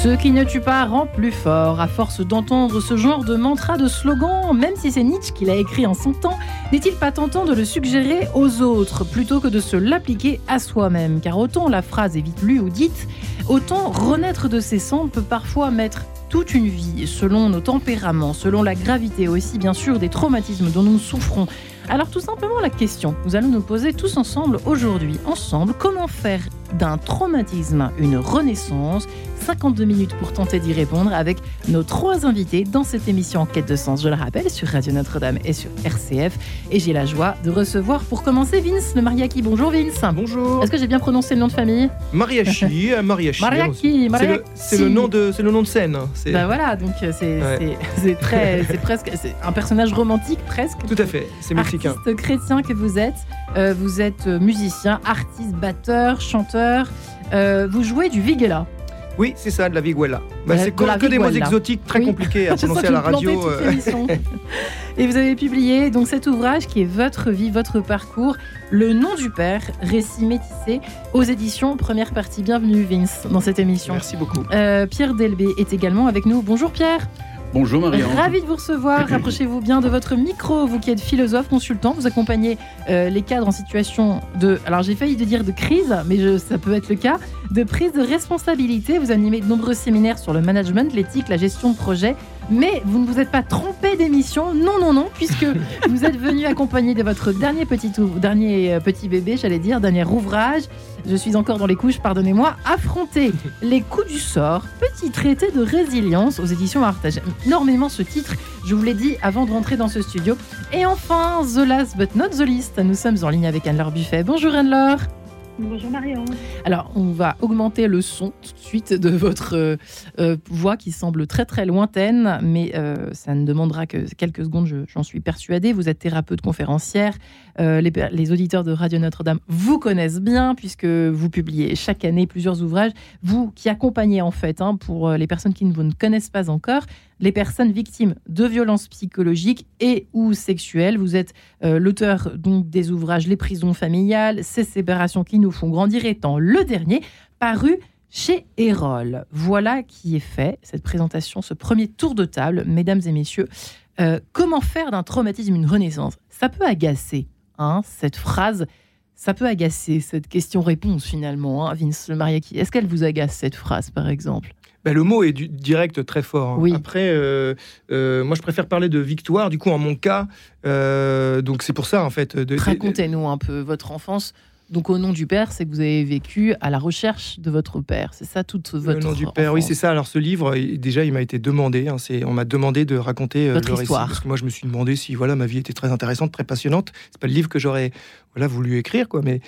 Ce qui ne tue pas rend plus fort. À force d'entendre ce genre de mantra, de slogan, même si c'est Nietzsche qui l'a écrit en son temps, n'est-il pas tentant de le suggérer aux autres plutôt que de se l'appliquer à soi-même? Car autant la phrase est vite lue ou dite, autant renaître de ses cendres peut parfois mettre toute une vie, selon nos tempéraments, selon la gravité aussi bien sûr des traumatismes dont nous souffrons. Alors tout simplement la question, nous allons nous poser tous ensemble aujourd'hui, ensemble, comment faire d'un traumatisme une renaissance 52 minutes pour tenter d'y répondre avec nos trois invités dans cette émission en quête de sens, je le rappelle, sur Radio Notre-Dame et sur RCF. Et j'ai la joie de recevoir pour commencer Vince le Mariaki. Bonjour Vince. Bonjour. Est-ce que j'ai bien prononcé le nom de famille? Mariachi, euh, Mariachi. C'est Mariaki. le, c'est le nom de, c'est le nom de scène. hein. C'est Ben voilà, donc euh, c'est Ouais. c'est- c'est très, c'est presque, c'est un personnage romantique presque. tout à fait. C'est mexicain. Artiste chrétien que vous êtes, Euh, vous êtes musicien, artiste, batteur, chanteur. Euh, vous jouez du vigela. Oui, c'est ça, de la viguela. Bah, c'est que, que des mots exotiques très Oui. compliqués à prononcer à la radio. euh. Et vous avez publié donc cet ouvrage qui est votre vie, votre parcours, Le nom du père, récit métissé, aux éditions Première Partie. Bienvenue Vince dans cette émission. Merci beaucoup. Euh, Pierre Delbé est également avec nous. Bonjour Pierre. Bonjour Marianne. Ravi de vous recevoir. Rapprochez-vous bien de votre micro, vous qui êtes philosophe, consultant. Vous accompagnez euh, les cadres en situation de. Alors j'ai failli de dire de crise, mais je- ça peut être le cas. De prise de responsabilité. Vous animez de nombreux séminaires sur le management, l'éthique, la gestion de projet. Mais vous ne vous êtes pas trompé d'émission. Non, non, non, puisque vous êtes venu accompagné de votre dernier petit, dernier euh, petit bébé, j'allais dire, dernier ouvrage. Je suis encore dans les couches, pardonnez-moi. Affronter les coups du sort, petit traité de résilience aux éditions Artage. Énormément ce titre, je vous l'ai dit avant de rentrer dans ce studio. Et enfin, The Last But Not The Least, nous sommes en ligne avec Anne-Laure Buffet. Bonjour Anne-Laure. Bonjour Marion. Alors, on va augmenter le son tout de suite de votre euh, euh, voix qui semble très très lointaine, mais euh, ça ne demandera que quelques secondes, je- j'en suis persuadée. Vous êtes thérapeute conférencière. Euh, les, auditeurs de Radio Notre-Dame vous connaissent bien puisque vous publiez chaque année plusieurs ouvrages. Vous qui accompagnez en fait, hein, pour euh, les personnes qui ne vous ne connaissent pas encore, les personnes victimes de violences psychologiques et ou sexuelles. Vous êtes euh, l'auteur donc des ouvrages Les prisons familiales, Ces séparations qui nous font grandir étant le dernier, paru chez Erol. Voilà qui est fait, cette présentation, ce premier tour de table, mesdames et messieurs. Comment faire d'un traumatisme une renaissance? Ça peut agacer, hein, cette phrase. Ça peut agacer, cette question-réponse finalement, hein, Vince Mariaki. Est-ce qu'elle vous agace, cette phrase, par exemple? Bah, le mot est du- direct très fort. hein. Oui. Après, euh, euh, moi je préfère parler de victoire. Du coup, en mon cas, euh, donc c'est pour ça en fait. de- Racontez-nous un peu votre enfance. Donc, au nom du père, c'est que vous avez vécu à la recherche de votre père. C'est ça toute votre Le nom du père, oui, c'est ça. Alors, ce livre, déjà, il m'a été demandé. hein, c'est, on m'a demandé de raconter euh, Votre le récit. Parce que moi, je me suis demandé si voilà, ma vie était très intéressante, très passionnante. C'est pas le livre que j'aurais voilà, voulu écrire, quoi. Mais,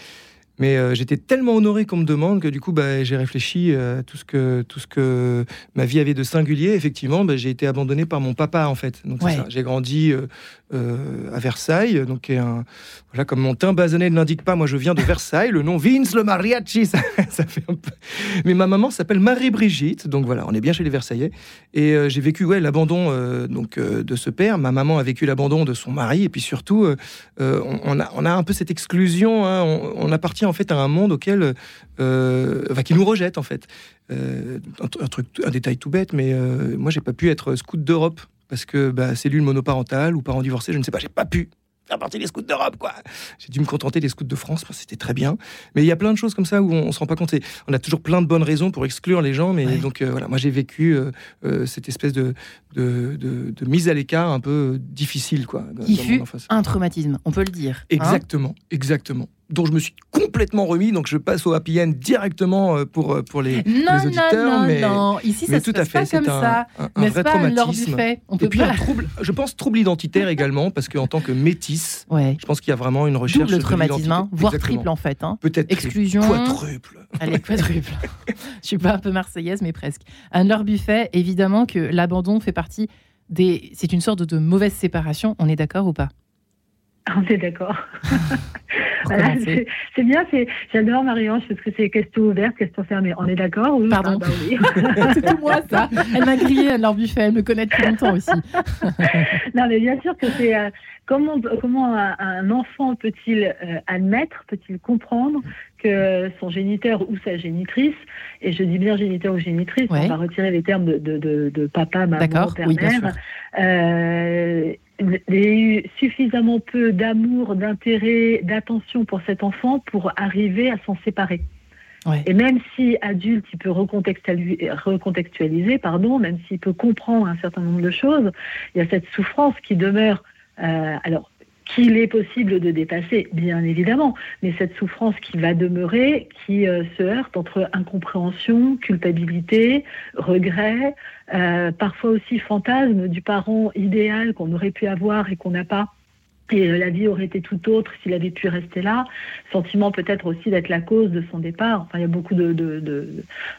mais euh, j'étais tellement honoré qu'on me demande que du coup, bah, j'ai réfléchi euh, à tout ce, que, tout ce que ma vie avait de singulier. Effectivement, bah, j'ai été abandonné par mon papa, en fait. Donc, Ouais. ça. J'ai grandi euh, euh, à Versailles. Donc, un, voilà, comme mon teint basané ne l'indique pas, moi, je viens de Versailles. Le nom Vince le mariachi, ça, ça fait un peu. Mais ma maman s'appelle Marie-Brigitte, donc voilà, on est bien chez les Versaillais. Et j'ai vécu ouais, l'abandon donc de ce père. Ma maman a vécu l'abandon de son mari. Et puis surtout, on, on a, on a un peu cette exclusion. hein. on, on appartient en fait à un monde auquel, euh, enfin, qui nous rejette en fait. Euh, un, truc, un détail tout bête, mais euh, moi j'ai pas pu être scout d'Europe parce que bah, cellule monoparentale ou parents divorcés, je ne sais pas, j'ai pas pu faire partie des scouts d'Europe, quoi. J'ai dû me contenter des scouts de France, parce que c'était très bien. Mais il y a plein de choses comme ça où on, on se rend pas compte. Et on a toujours plein de bonnes raisons pour exclure les gens, mais Ouais. donc euh, voilà, moi j'ai vécu euh, euh, cette espèce de, de, de- de mise à l'écart un peu difficile, quoi. Qui fut un traumatisme, on peut le dire. hein? Exactement, exactement. Dont je me suis complètement remis. Donc je passe au happy end directement euh, pour, euh, pour les, non, les auditeurs. Non, non, mais, non. Ici, mais ça tout se passe fait, pas comme un, ça. un, un vrai pas, traumatisme. Laure On peut Et puis pas... un trouble, je pense trouble identitaire également, parce qu'en tant que métisse, Ouais. je pense qu'il y a vraiment une recherche Double de traumatisme, hein, voire Exactement. triple en fait. Hein. Peut-être Exclusion. quadruple. Allez, quadruple. Je suis pas un peu marseillaise, mais presque. Anne-Laure Buffet, évidemment que l'abandon fait partie des. C'est une sorte de mauvaise séparation. On est d'accord ou pas? On est d'accord. Voilà, c'est bien, j'adore Marie-Ange parce que c'est question ouverte, question fermée. On est d'accord oui, Pardon. Ah, bah oui. Moi, ça. Elle m'a grillé, Anne-Laure Buffet. Elle me connaît depuis longtemps aussi. non, mais bien sûr que c'est euh, comment comment un, un enfant peut-il euh, admettre, peut-il comprendre que son géniteur ou sa génitrice, et je dis bien géniteur ou génitrice, Ouais. on va retirer les termes de, de, de, de papa, maman, D'accord, père, oui, euh, il y a eu suffisamment peu d'amour, d'intérêt, d'attention pour cet enfant pour arriver à s'en séparer. Ouais. Et même si adulte, il peut recontextualiser, recontextualiser pardon, même s'il peut comprendre un certain nombre de choses, il y a cette souffrance qui demeure. Euh, alors, qu'il est possible de dépasser, bien évidemment, mais cette souffrance qui va demeurer, qui euh, se heurte entre incompréhension, culpabilité, regret, euh, parfois aussi fantasme du parent idéal qu'on aurait pu avoir et qu'on n'a pas. Et euh, la vie aurait été tout autre s'il avait pu rester là. Sentiment peut-être aussi d'être la cause de son départ. Enfin, il y a beaucoup de, de, de,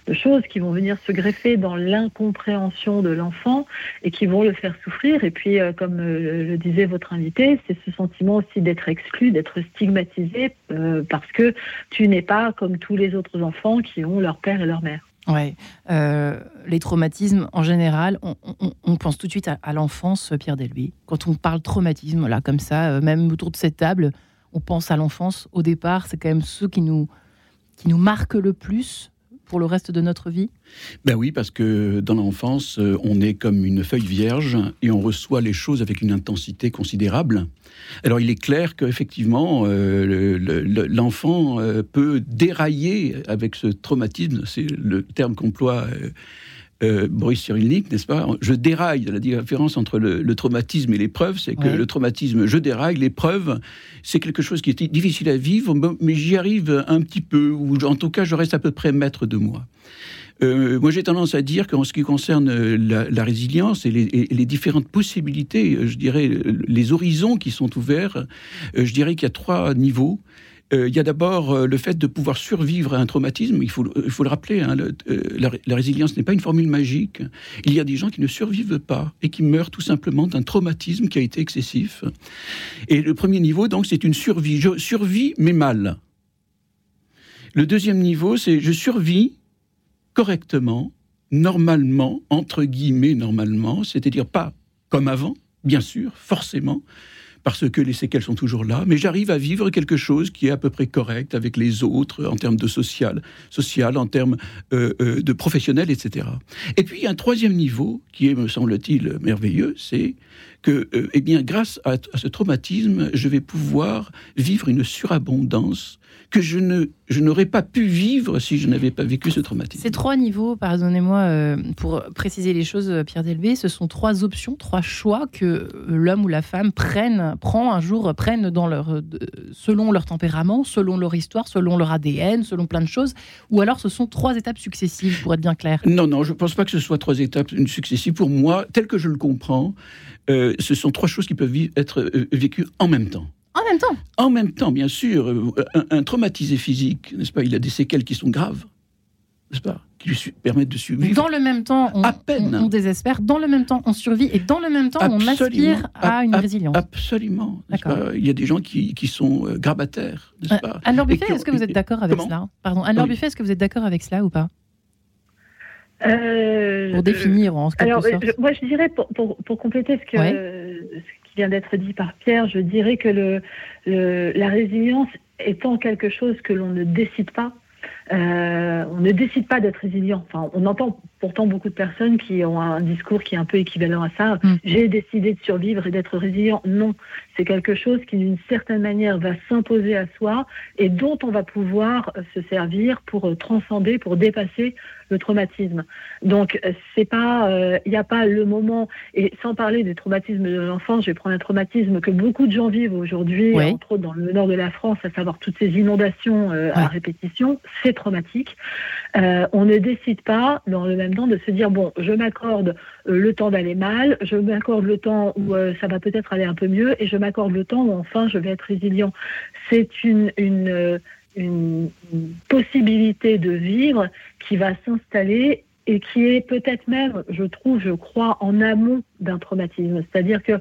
de choses qui vont venir se greffer dans l'incompréhension de l'enfant et qui vont le faire souffrir. Et puis, euh, comme euh, le disait votre invité, c'est ce sentiment aussi d'être exclu, d'être stigmatisé euh, parce que tu n'es pas comme tous les autres enfants qui ont leur père et leur mère. Ouais. Euh, les traumatismes, en général, on, pense tout de suite à, l'enfance, Pierre Delby. Quand on parle traumatisme, là, comme ça, euh, même autour de cette table, on pense à l'enfance. Au départ, c'est quand même ceux qui nous, qui nous marquent le plus pour le reste de notre vie? Ben oui, parce que dans l'enfance, euh, on est comme une feuille vierge et on reçoit les choses avec une intensité considérable. Alors il est clair qu'effectivement, euh, le- le- le- l'enfant euh, peut dérailler avec ce traumatisme, c'est le terme qu'emploie euh, Boris Cyrulnik, n'est-ce pas Je déraille. La différence entre le, le traumatisme et l'épreuve, c'est que Ouais. le traumatisme, je déraille. L'épreuve, c'est quelque chose qui est difficile à vivre, mais j'y arrive un petit peu, ou en tout cas, je reste à peu près maître de moi. Euh, moi, j'ai tendance à dire qu'en ce qui concerne euh, la, la résilience et les, et les différentes possibilités, je dirais, les horizons qui sont ouverts, je dirais qu'il y a trois niveaux. Euh, il y a d'abord euh, le fait de pouvoir survivre à un traumatisme. Il faut, le- rappeler, hein, euh, la, la résilience n'est pas une formule magique. Il y a des gens qui ne survivent pas et qui meurent tout simplement d'un traumatisme qui a été excessif. Et le premier niveau, donc, c'est une survie. Je survis, mais mal. Le deuxième niveau, c'est je survis correctement, normalement, entre guillemets normalement, c'est-à-dire pas comme avant, bien sûr, forcément, parce que les séquelles sont toujours là, mais j'arrive à vivre quelque chose qui est à peu près correct avec les autres en termes de social, social en termes euh, euh, de professionnel, etc. Et puis un troisième niveau qui est, me semble-t-il, merveilleux, c'est que, euh, eh bien, grâce à ce traumatisme, je vais pouvoir vivre une surabondance que je ne je n'aurais pas pu vivre si je n'avais pas vécu ce traumatisme. Ces trois niveaux, pardonnez-moi euh, pour préciser les choses, euh, Pierre Delbé, ce sont trois options, trois choix que euh, l'homme ou la femme prennent, prend un jour, prennent dans leur, selon leur tempérament, selon leur histoire, selon leur ADN, selon plein de choses, ou alors ce sont trois étapes successives, pour être bien clair. Non, non, je ne pense pas que ce soit trois étapes une successive. Pour moi, tel que je le comprends, euh, ce sont trois choses qui peuvent être vécues en même temps. En même temps, En même temps, bien sûr, euh, un, un traumatisé physique, n'est-ce pas Il a des séquelles qui sont graves, n'est-ce pas Qui lui permettent de survivre. dans le même temps, on, À peine. on- on désespère, dans le même temps, on survit, et dans le même temps, on aspire à une Ab- résilience. Absolument. pas Il y a des gens qui, qui sont euh, grabataires, n'est-ce Euh, pas Anne-Laure Et Buffet, est-ce que vous êtes d'accord avec cela? Pardon, Anne-Laure Oui. Buffet, est-ce que vous êtes d'accord avec cela ou pas? Euh, Pour définir en quelque Alors, sorte. je- moi, je dirais, pour, pour, pour compléter ce, que, Ouais. ce qui vient d'être dit par Pierre, je dirais que le, le- la résilience étant quelque chose que l'on ne décide pas, euh, on ne décide pas d'être résilient. Enfin, on entend pourtant beaucoup de personnes qui ont un discours qui est un peu équivalent à ça. Mm. J'ai décidé de survivre et d'être résilient. Non, c'est quelque chose qui d'une certaine manière va s'imposer à soi et dont on va pouvoir se servir pour transcender, pour dépasser le traumatisme. Donc c'est pas, il n'y a pas le moment et sans parler des traumatismes de l'enfance, je vais prendre un traumatisme que beaucoup de gens vivent aujourd'hui, entre autres dans le nord de la France, à savoir toutes ces inondations à répétition, c'est traumatique. on ne décide pas dans le même temps de se dire bon, je m'accorde le temps d'aller mal, je m'accorde le temps où ça va peut-être aller un peu mieux et je m'accorde le temps où enfin je vais être résilient. C'est une, une, une, possibilité de vivre qui va s'installer et qui est peut-être même, je trouve, je crois, en amont d'un traumatisme. C'est-à-dire que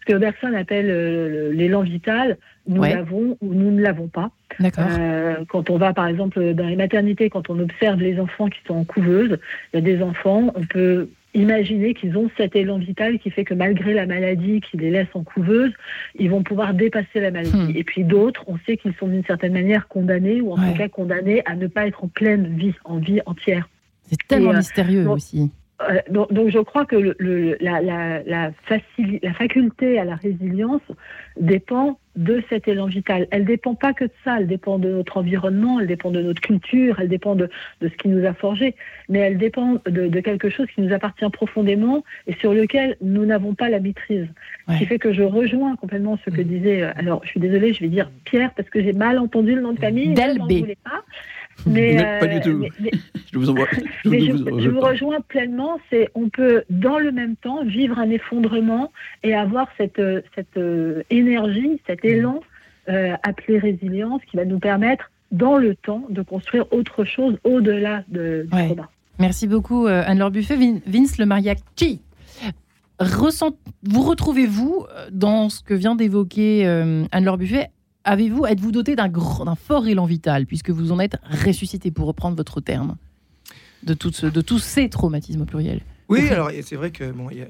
ce que Bergson appelle euh, l'élan vital, nous l'avons ou nous ne l'avons pas. Euh, quand on va, par exemple, dans les maternités, quand on observe les enfants qui sont en couveuse, il y a des enfants, on peut imaginer qu'ils ont cet élan vital qui fait que malgré la maladie qui les laisse en couveuse, ils vont pouvoir dépasser la maladie. Hmm. Et puis d'autres, on sait qu'ils sont d'une certaine manière condamnés, ou en tout cas condamnés à ne pas être en pleine vie, en vie entière. C'est tellement euh, mystérieux aussi. Euh, donc, je crois que le, la, la, la, la, faculté à la résilience dépend de cet élan vital. Elle dépend pas que de ça, elle dépend de notre environnement, elle dépend de notre culture, elle dépend de, de ce qui nous a forgé, mais elle dépend de, de, quelque chose qui nous appartient profondément et sur lequel nous n'avons pas la maîtrise. Ce qui fait que je rejoins complètement ce que mm. disait, euh, alors je suis désolée, je vais dire Pierre parce que j'ai mal entendu le nom de famille, je n'en Mais, pas du tout. je vous envoie. Je, vous, rejoins pleinement. C'est on peut dans le même temps vivre un effondrement et avoir cette cette euh, énergie, cet élan euh, appelé résilience qui va nous permettre dans le temps de construire autre chose au-delà de, du ouais. Merci beaucoup euh, Anne-Laure Buffet, Vince le mariachi. Ressent, vous retrouvez-vous dans ce que vient d'évoquer Anne-Laure Buffet avez-vous, êtes-vous doté d'un fort élan vital, puisque vous en êtes ressuscité, pour reprendre votre terme, de, de tous ces traumatismes pluriels Oui, alors c'est vrai que bon, y a,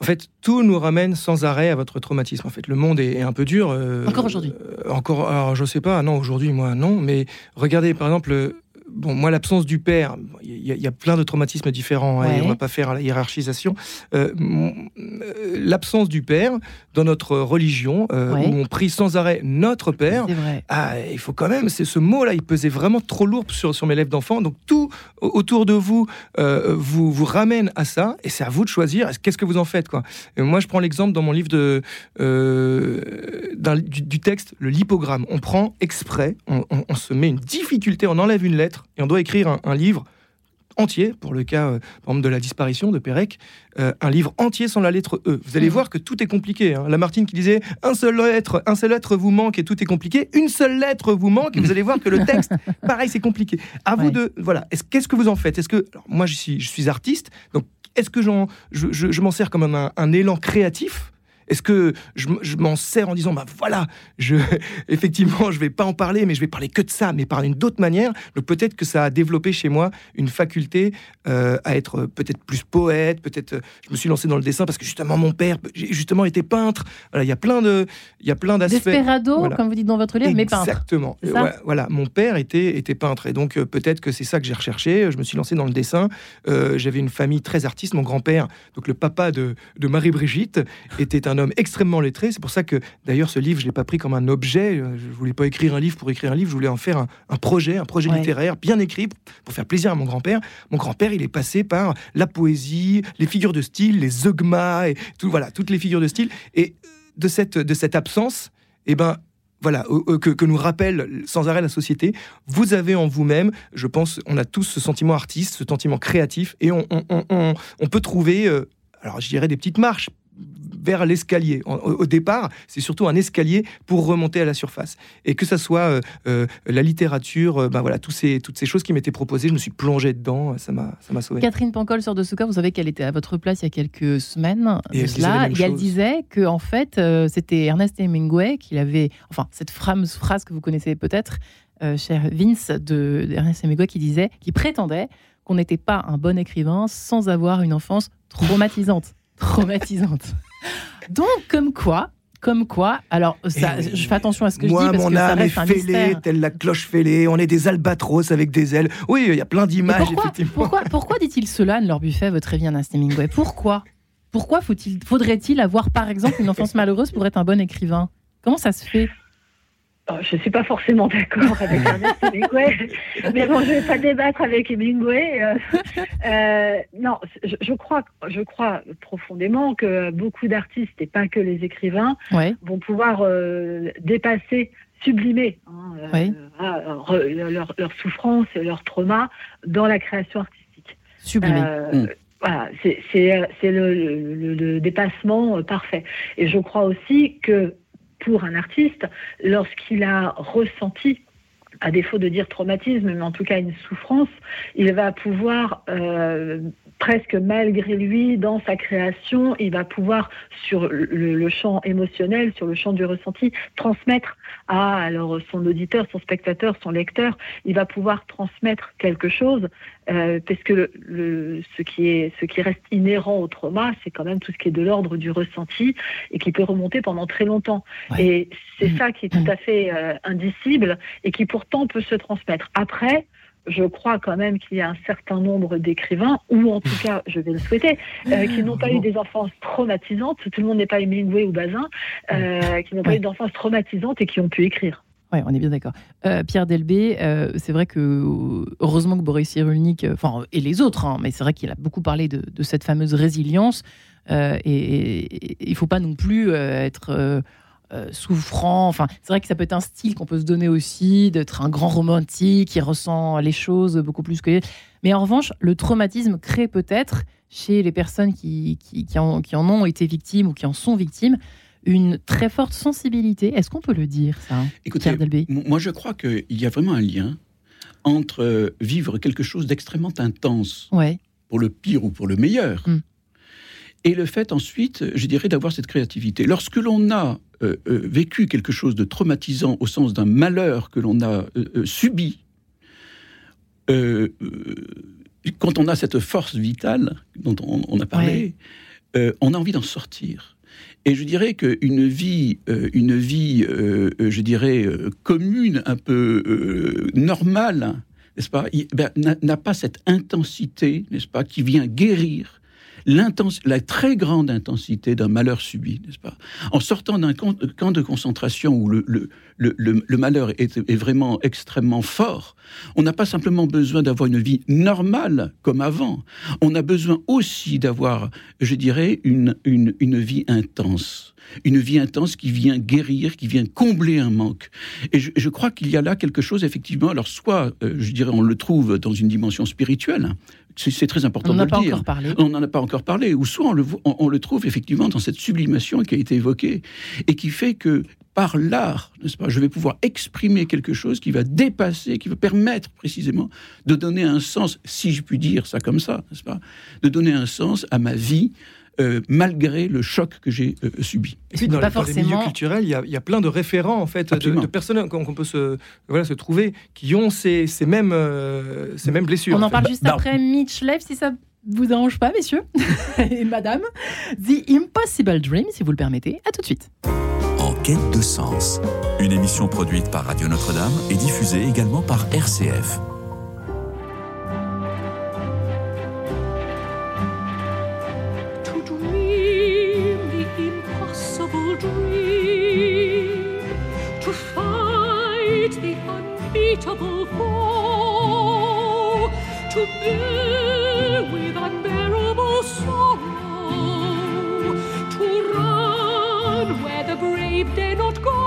En fait, tout nous ramène sans arrêt à votre traumatisme. En fait, le monde est, un peu dur. Euh, encore aujourd'hui? Euh, encore, alors je sais pas. Non, aujourd'hui, moi, non. Mais regardez, par exemple, bon, moi, l'absence du père, il y, a plein de traumatismes différents, hein, et on va pas faire la hiérarchisation. Euh, euh, l'absence du père dans notre religion, euh, où on prie sans arrêt notre père, ah, il faut quand même, c'est ce mot-là, il pesait vraiment trop lourd sur, sur mes lèvres d'enfant. Donc tout autour de vous vous, vous ramène à ça, et c'est à vous de choisir. Qu'est-ce que vous en faites, quoi Moi, je prends l'exemple dans mon livre de du, du, texte, le lipogramme. On prend exprès, on, on se met une difficulté, on enlève une lettre et on doit écrire un, livre entier, pour le cas, euh, par exemple, de la disparition de Pérec, euh, un livre entier sans la lettre E. Vous allez mmh. voir que tout est compliqué. Hein. Lamartine qui disait un seul lettre, un seul lettre vous manque et tout est compliqué. Une seule lettre vous manque et vous allez voir que le texte, pareil, c'est compliqué. À vous de, voilà. Qu'est-ce que vous en faites? Est-ce que, moi, je suis, je suis artiste, donc est-ce que je, je m'en sers comme un élan créatif? Est-ce que je, m'en sers en disant, bah voilà, je, effectivement, je vais pas en parler, mais je vais parler que de ça, mais par une d'autre manière. Donc peut-être que ça a développé chez moi une faculté euh, à être peut-être plus poète, peut-être. Je me suis lancé dans le dessin parce que justement mon père, justement, était peintre. Voilà, il y a plein de, il y a plein d'aspects. Desperado, comme vous dites dans votre livre, mais peintre. Exactement. voilà, mon père était était peintre et donc euh, peut-être que c'est ça que j'ai recherché. Je me suis lancé dans le dessin. Euh, j'avais une famille très artiste. Mon grand-père, donc le papa de, de Marie-Brigitte, était un homme extrêmement lettré. C'est pour ça que, d'ailleurs, ce livre, je l'ai pas pris comme un objet. Euh, je voulais pas écrire un livre pour écrire un livre. Je voulais en faire un, projet, un projet littéraire bien écrit pour faire plaisir à mon grand-père. Mon grand-père, il est passé par la poésie, les figures de style, les zeugmas et tout, voilà, toutes les figures de style. Et de cette, de cette absence, eh ben, voilà, que, que, nous rappelle sans arrêt la société. Vous avez en vous-même, je pense, on a tous ce sentiment artiste, ce sentiment créatif, et on, on, on, peut trouver, euh, alors je dirais des petites marches, vers l'escalier. Au, départ, c'est surtout un escalier pour remonter à la surface. Et que ça soit euh, euh, la littérature, ben voilà, tous ces, toutes ces choses qui m'étaient proposées, je me suis plongé dedans, ça m'a, ça m'a sauvé. Catherine Pancol sort de ce cas, vous savez qu'elle était à votre place il y a quelques semaines. Et elle, disait, et elle disait que en fait, c'était Ernest Hemingway qui avait, enfin, cette fameuse phrase que vous connaissez peut-être, cher Vince, de, de Ernest Hemingway, qui disait, qui prétendait qu'on n'était pas un bon écrivain sans avoir une enfance traumatisante traumatisante. Donc, comme quoi, comme quoi, alors ça, je fais attention à ce que je dis parce mon que âme est fêlée, telle la cloche fêlée. On est des albatros avec des ailes. Oui, il y a plein d'images. Pourquoi, pourquoi, pourquoi dit-il cela, Anne-Laure Buffet, votre Evian Hemingway Pourquoi? Pourquoi faut-il, faudrait-il avoir, par exemple, une enfance malheureuse pour être un bon écrivain? Comment ça se fait? Oh, je ne suis pas forcément d'accord avec Ernest Hemingway, mais bon, je ne vais pas débattre avec Hemingway. Euh, euh, non, je, je, crois, je crois profondément que beaucoup d'artistes, et pas que les écrivains, Ouais. vont pouvoir euh, dépasser, sublimer hein, euh, Oui. ah, re- leur, leur souffrance et leur trauma dans la création artistique. Sublimé. Euh, Mm. Voilà, c'est le, le- le- le dépassement parfait. Et je crois aussi que pour un artiste, lorsqu'il a ressenti, à défaut de dire traumatisme, mais en tout cas une souffrance, il va pouvoir euh, presque malgré lui, dans sa création, il va pouvoir sur le, le champ émotionnel, sur le champ du ressenti, transmettre à alors son auditeur, son spectateur, son lecteur, il va pouvoir transmettre quelque chose euh, parce que le, le- ce, qui est, ce qui reste inhérent au trauma, c'est quand même tout ce qui est de l'ordre du ressenti et qui peut remonter pendant très longtemps. Ouais. Et c'est Mm. ça qui est tout à fait euh, indicible et qui pourtant peut se transmettre. Après, je crois quand même qu'il y a un certain nombre d'écrivains, ou en tout cas, je vais le souhaiter, euh, qui n'ont pas eu des enfances traumatisantes. Tout le monde n'est pas Hemingway ou Bazin, euh, qui n'ont pas eu d'enfance traumatisante et qui ont pu écrire. Ouais, on est bien d'accord. Euh, Pierre Delbé, euh, c'est vrai que heureusement que Boris Cyrulnik, euh, enfin et les autres, hein, mais c'est vrai qu'il a beaucoup parlé de, de cette fameuse résilience. et, il faut pas non plus être euh, souffrant. Enfin, c'est vrai que ça peut être un style qu'on peut se donner aussi, d'être un grand romantique qui ressent les choses beaucoup plus que les. Mais en revanche, le traumatisme crée peut-être chez les personnes qui, qui, qui en, qui en ont été victimes ou qui en sont victimes une très forte sensibilité. Est-ce qu'on peut le dire ça, Écoutez, Pierre Delbé m- moi je crois qu'il y a vraiment un lien entre euh, vivre quelque chose d'extrêmement intense, Ouais. pour le pire ou pour le meilleur, Mm. et le fait ensuite, je dirais, d'avoir cette créativité. Lorsque l'on a euh, euh, vécu quelque chose de traumatisant au sens d'un malheur que l'on a euh, subi, quand on a cette force vitale dont on, on a parlé, on a envie d'en sortir. Et je dirais qu'une vie, euh, une vie, euh, je dirais, euh, commune, un peu normale, n'est-ce pas, ben, n'a pas cette intensité, n'est-ce pas, qui vient guérir la très grande intensité d'un malheur subi, n'est-ce pas? En sortant d'un camp, camp de concentration où le, malheur est, vraiment extrêmement fort, on n'a pas simplement besoin d'avoir une vie normale comme avant, on a besoin aussi d'avoir, je dirais, une, vie intense. Une vie intense qui vient guérir, qui vient combler un manque. Et je, crois qu'il y a là quelque chose, effectivement, alors soit, euh, je dirais, on le trouve dans une dimension spirituelle. C'est très important On de n'en a le pas dire. encore parlé. On n'en a pas encore parlé, ou soit on le, on le trouve effectivement dans cette sublimation qui a été évoquée, et qui fait que par l'art, n'est-ce pas, je vais pouvoir exprimer quelque chose qui va dépasser, qui va permettre précisément de donner un sens, si je puis dire ça comme ça, n'est-ce pas, de donner un sens à ma vie euh, malgré le choc que j'ai euh, subi. Et puis dans, Pas les, dans les forcément- milieux culturels, il y, a, il y a plein de référents en fait, de, personnes qu'on peut se, voilà, se trouver qui ont ces, ces mêmes, euh, ces mêmes blessures. On en fait. parle juste Bah, après Mitch Lev, si ça vous dérange pas, messieurs et madame. The Impossible Dream, si vous le permettez. À tout de suite. En quête de sens. Une émission produite par Radio Notre-Dame et diffusée également par RCF. Unbeatable foe, to bear with unbearable sorrow, to run where the brave dare not go,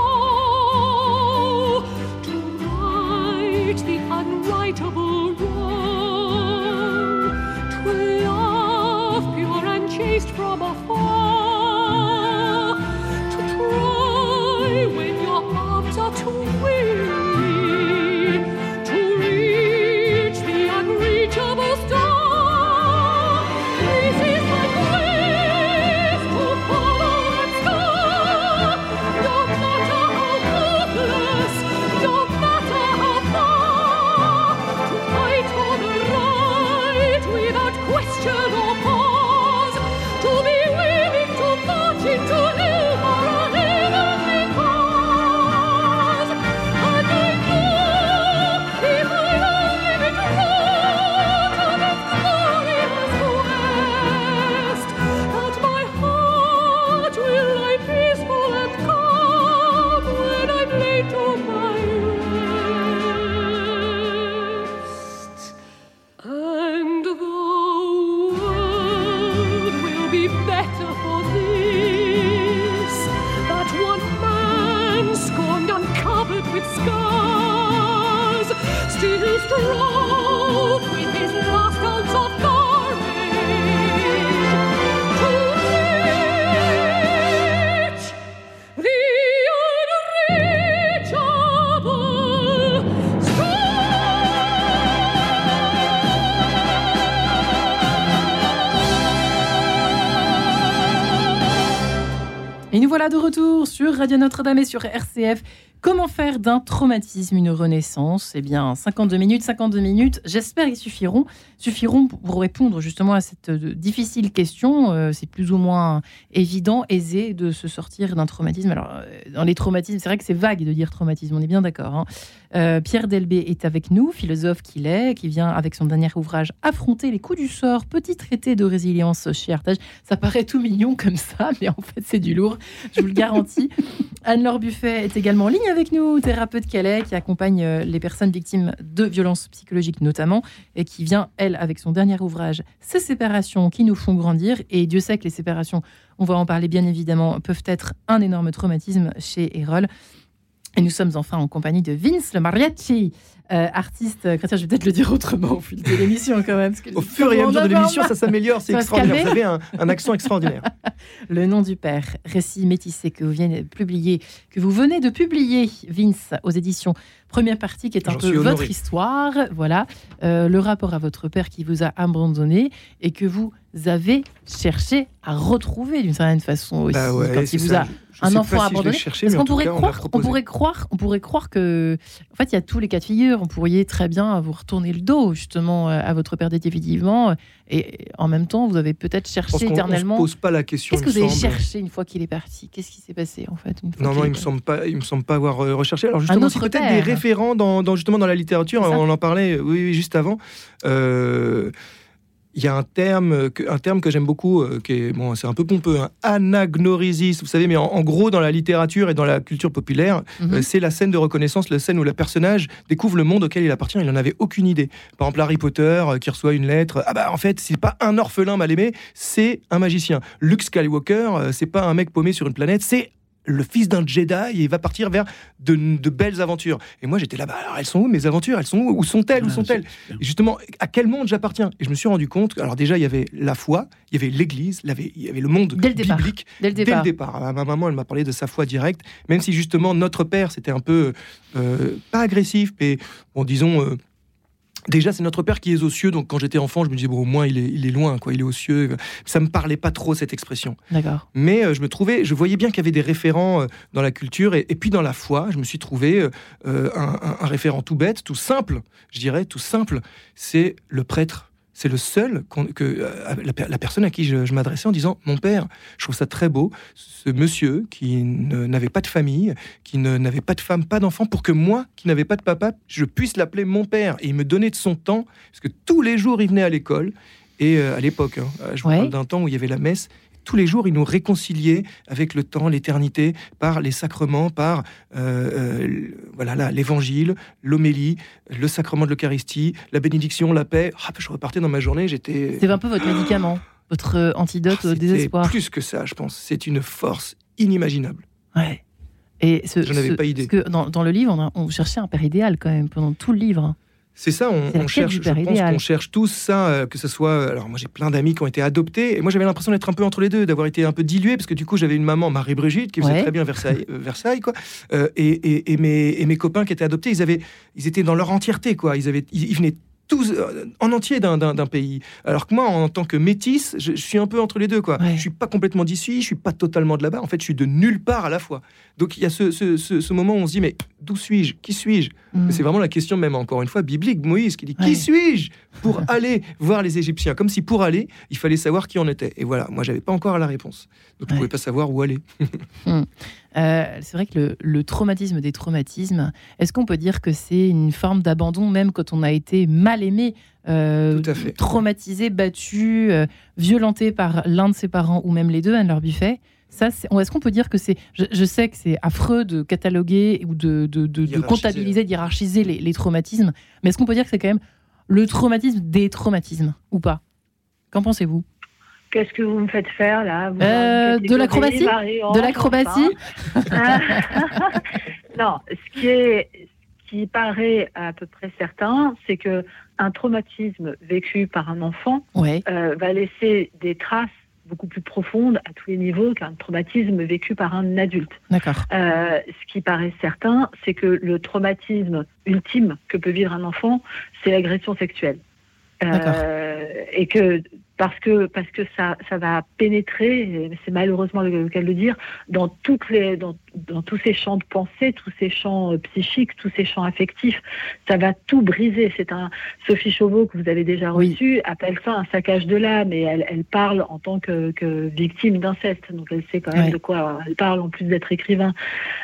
voilà de retour sur Radio Notre-Dame et sur RCF. Comment faire d'un traumatisme une renaissance? Eh bien, 52 minutes, 52 minutes, j'espère qu'ils suffiront, suffiront pour répondre justement à cette euh, difficile question. Euh, c'est plus ou moins évident, aisé de se sortir d'un traumatisme. Alors, euh, dans les traumatismes, c'est vrai que c'est vague de dire traumatisme, on est bien d'accord. hein. Euh, Pierre Delbé est avec nous, philosophe qu'il est, qui vient avec son dernier ouvrage Affronter les coups du sort, petit traité de résilience chez Artage. Ça paraît tout mignon comme ça, mais en fait c'est du lourd, je vous le garantis. Anne-Laure Buffet est également en ligne avec nous, thérapeute est, qui accompagne euh, les personnes victimes de violences psychologiques notamment, et qui vient, elle, avec son dernier ouvrage Ces séparations qui nous font grandir. Et Dieu sait que les séparations, on va en parler bien évidemment, peuvent être un énorme traumatisme chez Erol. Et nous sommes enfin en compagnie de Vince le Mariachi, euh, artiste euh, chrétien. Je vais peut-être le dire autrement au fil de l'émission quand même. parce que Au fur et à on mesure de l'émission, ça s'améliore, c'est extraordinaire. Vous avez un, un accent extraordinaire. Le nom du père, récit métissé que vous, venez de publier, que vous venez de publier, Vince, aux éditions Première partie, qui est un peu votre histoire. Voilà, Euh, le rapport à votre père qui vous a abandonné et que vous avez cherché à retrouver d'une certaine façon aussi. Bah ouais, quand il vous ça. a Je un enfant pas si abandonné. cherché, Parce pourrait cas, on l'a croire, on pourrait croire, on pourrait croire que, en fait, il y a tous les cas de figure. On pourrait très bien vous retourner le dos justement euh, à votre père définitivement, et en même temps, vous avez peut-être cherché qu'on on se éternellement. pose pas la question. Qu'est-ce que il vous avez cherché une fois qu'il est parti? Qu'est-ce qui s'est passé en fait une fois Non, non, est il me semble pas, il me semble pas avoir euh, recherché. Alors justement, c'est peut-être des référents dans, dans- justement dans la littérature. On en parlait, euh, oui, oui, juste avant. Euh, Il y a un terme que, un terme que j'aime beaucoup, euh, qui est bon, c'est un peu pompeux, hein, anagnorisis. Vous savez, mais en, en gros, dans la littérature et dans la culture populaire, Mhm. euh, c'est la scène de reconnaissance, la scène où le personnage découvre le monde auquel il appartient. Il n'en avait aucune idée. Par exemple, Harry Potter euh, qui reçoit une lettre. Ah bah en fait, c'est pas un orphelin mal aimé, c'est un magicien. Luke Skywalker, c'est pas un mec paumé sur une planète, c'est le fils d'un Jedi et il va partir vers de, de belles aventures. Et moi j'étais là, bah alors elles sont où mes aventures? Elles sont où? Où sont-elles? Où Ah, sont-elles? et justement, à quel monde j'appartiens? Et je me suis rendu compte, alors déjà, il y avait la foi, il y avait l'Église, il y avait- il y avait le monde Dès le départ. biblique. Dès le départ. Ma maman, elle m'a parlé de sa foi directe, même si justement, notre père, c'était un peu, euh, pas agressif, mais bon, disons... euh, Déjà, c'est notre père qui est aux cieux, donc quand j'étais enfant, je me disais, bon, au moins, il est, il est loin, quoi, il est aux cieux. Ça me parlait pas trop, cette expression. D'accord. Mais euh, je me trouvais, je voyais bien qu'il y avait des référents euh, dans la culture et, et puis dans la foi. Je me suis trouvé euh, un, un- un référent tout bête, tout simple, je dirais, tout simple. C'est le prêtre. C'est le seul que euh, la, per- la personne à qui je, je m'adressais en disant Mon père, je trouve ça très beau, ce monsieur qui n'avait pas de famille, qui n'avait pas de femme, pas d'enfant, pour que moi, qui n'avais pas de papa, je puisse l'appeler mon père. Et il me donnait de son temps, parce que tous les jours, il venait à l'école. Et euh, à l'époque, hein, je vous Ouais. parle d'un temps où il y avait la messe. Tous les jours, il nous réconciliait avec le temps, l'éternité, par les sacrements, par euh, euh, voilà là, l'évangile, l'homélie, le sacrement de l'Eucharistie, la bénédiction, la paix. Ah, je repartais dans ma journée, j'étais. C'est un peu votre médicament, votre euh, antidote Ah, au c'était désespoir. Plus que ça, je pense. C'est une force inimaginable. Ouais. Et ce, J'en avais ce- pas idée. parce que dans, dans le livre, on, a- on cherchait un père idéal quand même pendant tout le livre. C'est ça, on, cherche, je pense qu'on cherche tous ça, euh, que ce soit. euh, Alors, moi, j'ai plein d'amis qui ont été adoptés, et moi, j'avais l'impression d'être un peu entre les deux, d'avoir été un peu dilué, parce que du coup, j'avais une maman, Marie-Brigitte, qui faisait Ouais. très bien Versailles, euh, Versailles quoi. Euh, et, et- et mes, et mes copains qui étaient adoptés, ils, avaient, ils étaient dans leur entièreté, quoi. Ils, avaient, ils, ils venaient tous euh, en entier d'un- pays. Alors que moi, en tant que métisse, je, je suis un peu entre les deux, quoi. Ouais. Je suis pas complètement d'ici, je suis pas totalement de là-bas. En fait, je suis de nulle part à la fois. Donc, il y a ce, ce- ce- ce moment où on se dit, mais d'où suis-je? Qui suis-je? Mm. c'est vraiment la question même, encore une fois, biblique. Moïse qui dit Ouais. Qui suis-je? Pour aller voir les Égyptiens Comme si pour aller, il fallait savoir qui on était. Et voilà, moi, j'avais pas encore la réponse. Donc, je Ouais. pouvais pas savoir où aller. Euh, c'est vrai que le, le traumatisme des traumatismes, est-ce qu'on peut dire que c'est une forme d'abandon même quand on a été mal aimé, euh, Tout à fait. traumatisé, battu, euh, violenté par l'un de ses parents ou même les deux, Anne-Laure Buffet? Ça, c'est- est-ce qu'on peut dire que c'est. Je, je sais que c'est affreux de cataloguer ou de, de, de- de Hiérarchiser. comptabiliser, d'hierarchiser les, les traumatismes, mais est-ce qu'on peut dire que c'est quand même le traumatisme des traumatismes ou pas? Qu'en pensez-vous? Qu'est-ce que vous me faites faire là? Vous Euh, de l'acrobatie De l'acrobatie enfin. Non, ce qui est, ce qui paraît à peu près certain, c'est que un traumatisme vécu par un enfant Ouais. euh, va laisser des traces beaucoup plus profondes à tous les niveaux qu'un traumatisme vécu par un adulte. D'accord. Euh, ce qui paraît certain, c'est que le traumatisme ultime que peut vivre un enfant, c'est l'agression sexuelle. Euh, et que parce que parce que ça ça va pénétrer, c'est malheureusement le cas de le dire, dans toutes les dans, dans tous ces champs de pensée, tous ces champs euh, psychiques, tous ces champs affectifs. Ça va tout briser. C'est un Sophie Chauveau que vous avez déjà Oui. reçu appelle ça un saccage de l'âme et elle, elle parle en tant que, que victime d'inceste. Donc elle sait quand même de quoi elle parle en plus d'être écrivain.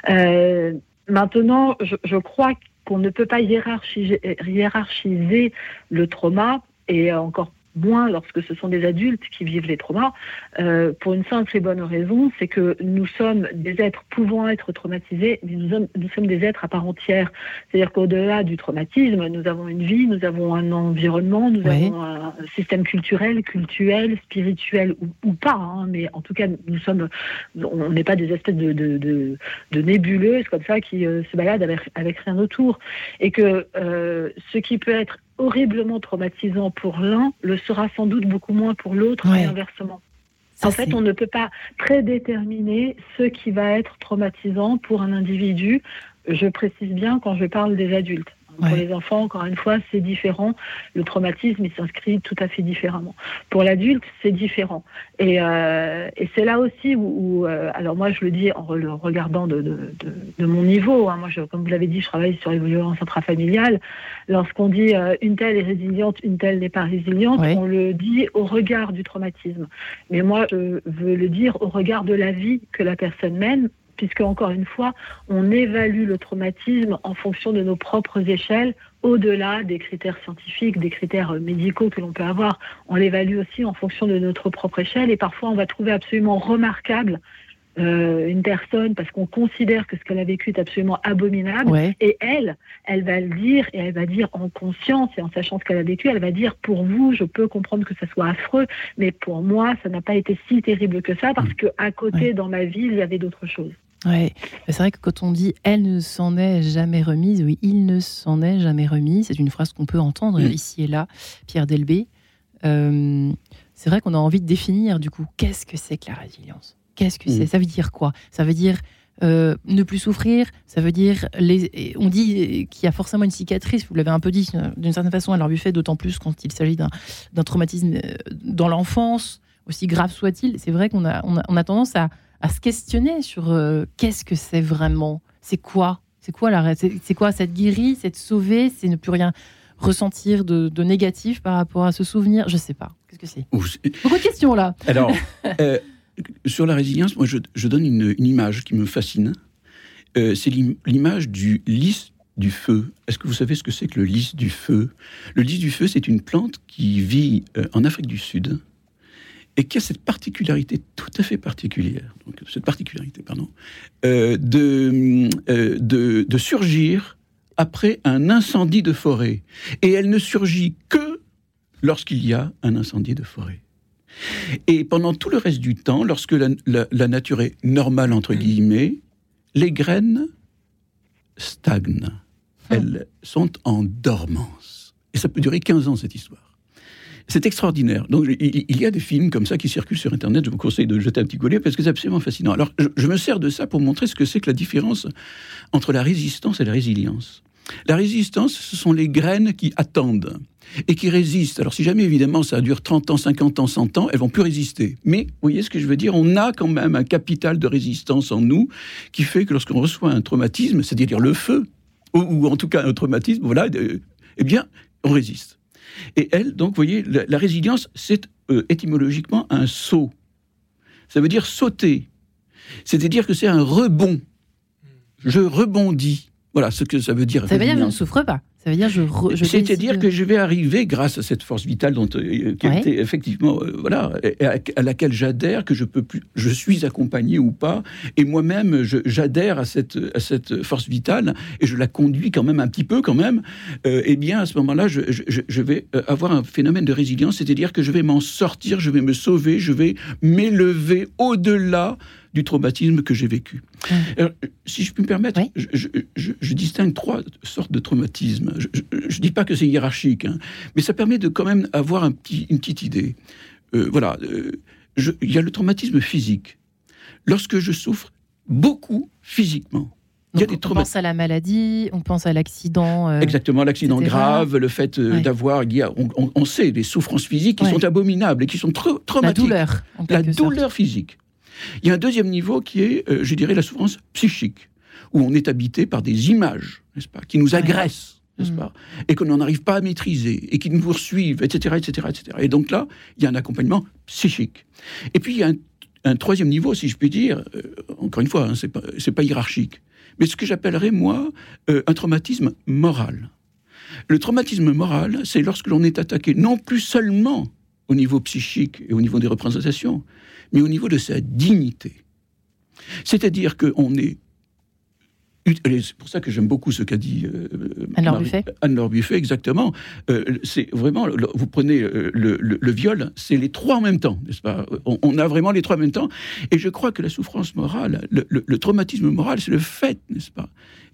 Euh, maintenant, je, je crois qu'on ne peut pas hiérarchiser, hiérarchiser le trauma et encore moins lorsque ce sont des adultes qui vivent les traumas, euh, pour une simple et bonne raison, c'est que nous sommes des êtres pouvant être traumatisés, mais nous sommes, nous sommes des êtres à part entière. C'est-à-dire qu'au-delà du traumatisme, nous avons une vie, nous avons un environnement, nous avons un système culturel, cultuel, spirituel ou, ou pas, hein, mais en tout cas, nous sommes, on n'est pas des espèces de, de, de, de nébuleuses comme ça qui euh, se baladent avec, avec rien autour. Et que euh, ce qui peut être horriblement traumatisant pour l'un le sera sans doute beaucoup moins pour l'autre Ouais. et inversement. Ça, en fait, on ne peut pas prédéterminer ce qui va être traumatisant pour un individu. Je précise bien quand je parle des adultes. Pour les enfants, encore une fois, c'est différent. Le traumatisme, il s'inscrit tout à fait différemment. Pour l'adulte, c'est différent. Et, euh, et c'est là aussi où, où, euh, alors moi, je le dis en le regardant de, de, de, de mon niveau. hein. Moi, je, comme vous l'avez dit, je travaille sur les violences intrafamiliales. Lorsqu'on dit euh, une telle est résiliente, une telle n'est pas résiliente, Ouais. on le dit au regard du traumatisme. Mais moi, je veux le dire au regard de la vie que la personne mène, puisque, encore une fois, on évalue le traumatisme en fonction de nos propres échelles, au-delà des critères scientifiques, des critères euh, médicaux que l'on peut avoir. On l'évalue aussi en fonction de notre propre échelle, et parfois, on va trouver absolument remarquable euh, une personne parce qu'on considère que ce qu'elle a vécu est absolument abominable. Ouais. Et elle, elle va le dire, et elle va dire en conscience et en sachant ce qu'elle a vécu, elle va dire pour vous, je peux comprendre que ça soit affreux, mais pour moi, ça n'a pas été si terrible que ça parce que à côté, Ouais. dans ma vie, il y avait d'autres choses. Ouais, c'est vrai que quand on dit elle ne s'en est jamais remise, oui, il ne s'en est jamais remis, c'est une phrase qu'on peut entendre Mm. ici et là, Pierre Delbé. Euh, c'est vrai qu'on a envie de définir du coup qu'est-ce que c'est que la résilience? Qu'est-ce que Mm. c'est Ça veut dire quoi? Ça veut dire euh, ne plus souffrir, ça veut dire les, on dit qu'il y a forcément une cicatrice, vous l'avez un peu dit euh, d'une certaine façon à leur buffet, d'autant plus quand il s'agit d'un traumatisme dans l'enfance, aussi grave soit-il. C'est vrai qu'on a, on a, on a tendance à, à se questionner sur euh, qu'est-ce que c'est vraiment? C'est quoi? C'est quoi la c'est, quoi cette guérie C'est de sauver C'est ne plus rien ressentir de, de négatif par rapport à ce souvenir? Je sais pas. Qu'est-ce que c'est? Ou c'est- Beaucoup de questions là. Alors, euh, sur la résilience, moi, je, je donne une, une image qui me fascine. Euh, c'est l'im- l'image du lys du feu. Est-ce que vous savez ce que c'est que le lys du feu? Le lys du feu, c'est une plante qui vit euh, en Afrique du Sud et qui a cette particularité tout à fait particulière, donc cette particularité, pardon, euh, de, euh, de, de surgir après un incendie de forêt. Et elle ne surgit que lorsqu'il y a un incendie de forêt. Et pendant tout le reste du temps, lorsque la, la- la nature est normale, entre guillemets, les graines stagnent. Elles sont en dormance. Et ça peut durer 15 ans, cette histoire. C'est extraordinaire. Donc, il, y a des films comme ça qui circulent sur Internet. Je vous conseille de jeter un petit collier parce que c'est absolument fascinant. Alors, je, me sers de ça pour montrer ce que c'est que la différence entre la résistance et la résilience. La résistance, ce sont les graines qui attendent et qui résistent. Alors si jamais évidemment ça dure 30 ans, 50 ans, 100 ans, elles vont plus résister. Mais vous voyez ce que je veux dire? On a quand même un capital de résistance en nous qui fait que lorsqu'on reçoit un traumatisme, c'est-à-dire le feu, ou, ou en tout cas un traumatisme, voilà, euh, eh bien, on résiste. Et elle, donc, vous voyez, la, la résilience, c'est euh, étymologiquement un saut. Ça veut dire sauter. C'est-à-dire que c'est un rebond. Je rebondis. Voilà ce que ça veut dire. Ça veut dire je ne souffre pas. Ça veut dire je. re- je C'est-à-dire que je vais arriver grâce à cette force vitale dont euh, qui Ouais. était effectivement euh, voilà à, à laquelle j'adhère que je peux plus je suis accompagné ou pas et moi-même j'adhère à cette à cette force vitale et je la conduis quand même un petit peu quand même euh, eh bien à ce moment-là je, je- vais avoir un phénomène de résilience c'est-à-dire que je vais m'en sortir je vais me sauver je vais m'élever au-delà du traumatisme que j'ai vécu. Ouais. Alors, si je puis me permettre, Oui. je, je- je- je distingue trois sortes de traumatismes. Je ne dis pas que c'est hiérarchique, hein, mais ça permet de quand même avoir un petit, une petite idée. Euh, voilà, euh, il y a le traumatisme physique. Lorsque je souffre beaucoup physiquement, Il y a des on pense à la maladie, on pense à l'accident. euh, Exactement, l'accident grave, le fait euh, Ouais. d'avoir, on, sait, des souffrances physiques qui Ouais. sont abominables et qui sont trop la traumatiques. douleur. en la sorte. douleur physique. Il y a un deuxième niveau qui est, euh, je dirais, la souffrance psychique, où on est habité par des images, n'est-ce pas, qui nous agressent, n'est-ce Mm. pas, et que l'on n'arrive pas à maîtriser, et qui nous poursuivent, etc., etc., etc. Et donc là, il y a un accompagnement psychique. Et puis il y a un, un troisième niveau, si je puis dire, euh, encore une fois, hein, c'est pas, c'est pas hiérarchique, mais ce que j'appellerais moi euh, un traumatisme moral. Le traumatisme moral, c'est lorsque l'on est attaqué non plus seulement au niveau psychique et au niveau des représentations, mais au niveau de sa dignité. C'est-à-dire qu'on est... C'est pour ça que j'aime beaucoup ce qu'a dit euh, Anne-Laure Marie- Buffet. Anne-Laure Buffet, exactement. Euh, c'est vraiment, le- vous prenez euh, le, le- le viol, c'est les trois en même temps, n'est-ce pas? On, on a vraiment les trois en même temps. Et je crois que la souffrance morale, le, le- le traumatisme moral, c'est le fait, n'est-ce pas?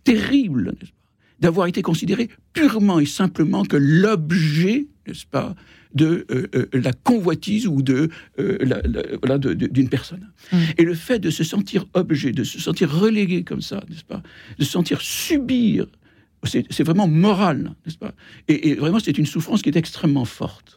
Terrible, n'est-ce pas? D'avoir été considéré purement et simplement que l'objet, n'est-ce pas de euh, euh, la convoitise ou de euh, la- voilà, d'une personne. Mm. Et le fait de se sentir objet, de se sentir relégué comme ça, n'est-ce pas De se sentir subir, c'est c'est vraiment moral, n'est-ce pas et, et vraiment, c'est une souffrance qui est extrêmement forte.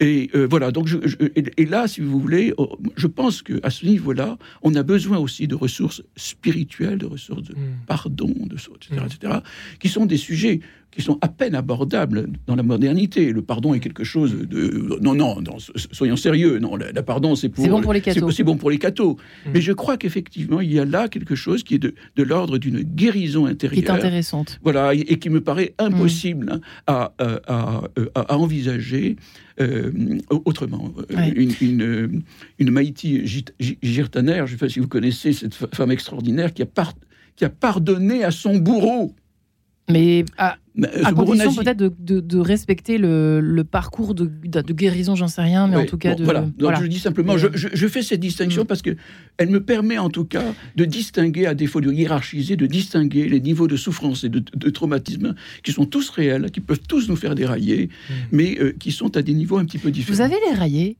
Et euh, voilà, donc je, je- et, là, si vous voulez, oh, je pense qu'à ce niveau-là, on a besoin aussi de ressources spirituelles, de ressources de Mm. pardon, de so- etc., Mm. etc., qui sont des sujets qui sont à peine abordables dans la modernité. Le pardon est quelque chose de... Non, non, non, so- soyons sérieux. Non, le, le pardon, c'est pour... C'est bon pour les cathos. C'est bon pour les cathos. Mm. Mais je crois qu'effectivement, il y a là quelque chose qui est de, de l'ordre d'une guérison Qui est intérieure. intéressante. Voilà, et, et qui me paraît Mm. impossible hein, à, à, à, envisager euh, autrement. Euh, Ouais. Une, une, euh, une Maïti Girtaner, je ne sais pas si vous connaissez cette femme extraordinaire qui a, par- qui a pardonné à son bourreau. Mais à, euh, à condition peut-être de, de- de respecter le, le parcours de, guérison, j'en sais rien, mais en tout cas bon, de. Voilà, donc voilà. je dis simplement, je, je- je fais cette distinction Mm. parce que elle me permet en tout cas de distinguer, à défaut de hiérarchiser, de distinguer les niveaux de souffrance et de, traumatisme qui sont tous réels, qui peuvent tous nous faire dérailler, mais euh, qui sont à des niveaux un petit peu différents. Vous avez déraillé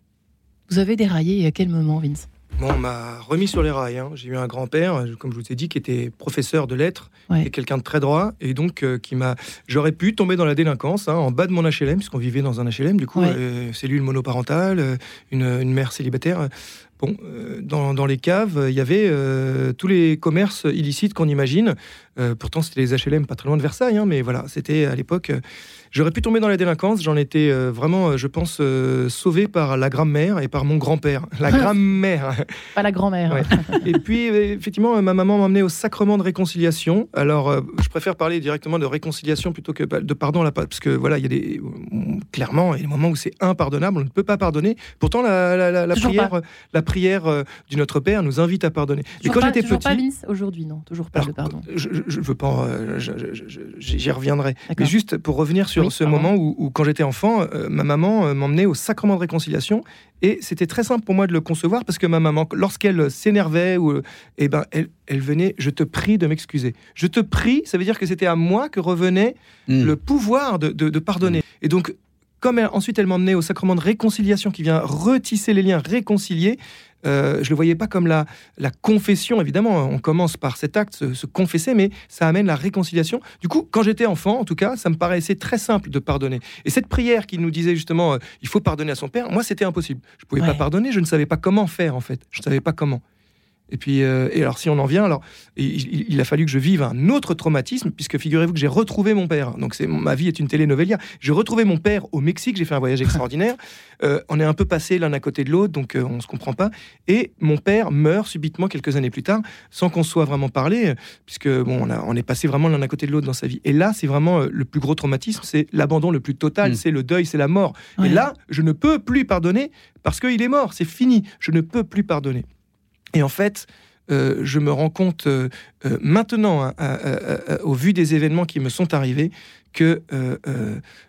Vous avez déraillé et à quel moment, Vince? Bon, on m'a remis sur les rails. hein. J'ai eu un grand-père, euh, comme je vous ai dit, qui était professeur de lettres, Ouais. et quelqu'un de très droit, et donc euh, qui m'a. J'aurais pu tomber dans la délinquance hein, en bas de mon HLM, puisqu'on vivait dans un HLM, du coup, Ouais. euh, cellule monoparentale, une, une mère célibataire. Bon, euh, dans, dans les caves, il y avait tous les commerces illicites qu'on imagine. Pourtant, c'était les HLM pas très loin de Versailles, hein, mais voilà, c'était à l'époque. J'aurais pu tomber dans la délinquance. J'en étais euh, vraiment, euh, je pense, euh, sauvé par la grand-mère et par mon grand-père. La grand-mère. Pas la grand-mère. Ouais. Et puis, euh, effectivement, ma maman m'a emmené au sacrement de réconciliation. Alors, euh, je préfère parler directement de réconciliation plutôt que de pardon, là, parce que voilà, il y a des. euh, Clairement, il y a des moments où c'est impardonnable, on ne peut pas pardonner. Pourtant, la, la- la- la Toujours prière, la prière du Notre Père nous invite à pardonner. Et Toujours quand pas, j'étais petit. pas Vince aujourd'hui, non, toujours pas Alors, le pardon. Je, je, veux pas, j'y reviendrai. Mais juste pour revenir sur Oui, ce pardon. moment où, où, quand j'étais enfant, euh, ma maman euh, m'emmenait au sacrement de réconciliation et c'était très simple pour moi de le concevoir parce que ma maman, lorsqu'elle s'énervait ou, euh, eh ben, elle, elle venait, je te prie de m'excuser. Je te prie, ça veut dire que c'était à moi que revenait Mm. le pouvoir de, de- de pardonner. Et donc, comme elle- ensuite elle m'emmenait au sacrement de réconciliation qui vient retisser les liens, réconcilier, euh, je le voyais pas comme la, la confession, évidemment. On commence par cet acte, se, se confesser, mais ça amène la réconciliation. Du coup, quand j'étais enfant, en tout cas, ça me paraissait très simple de pardonner. Et cette prière qui nous disait justement, euh, il faut pardonner à son père, moi, c'était impossible. Je pouvais pas pardonner, je ne savais pas comment faire, en fait. Je ne savais pas comment. Et puis, euh, et alors si on en vient, alors il, a fallu que je vive un autre traumatisme, puisque figurez-vous que j'ai retrouvé mon père. Donc c'est ma vie est une telenovelia. J'ai retrouvé mon père au Mexique. J'ai fait un voyage extraordinaire. Euh, on est un peu passé l'un à côté de l'autre, donc euh, on se comprend pas. Et mon père meurt subitement quelques années plus tard, sans qu'on soit vraiment parlé, puisque bon, on, a- on est passé vraiment l'un à côté de l'autre dans sa vie. Et là, c'est vraiment euh, le plus gros traumatisme, c'est l'abandon le plus total, Mm. c'est le deuil, c'est la mort. Ouais. Et là, je ne peux plus pardonner parce qu'il est mort, c'est fini. Je ne peux plus pardonner. Et en fait, euh, je me rends compte euh, euh, maintenant, hein, au vu des événements qui me sont arrivés, que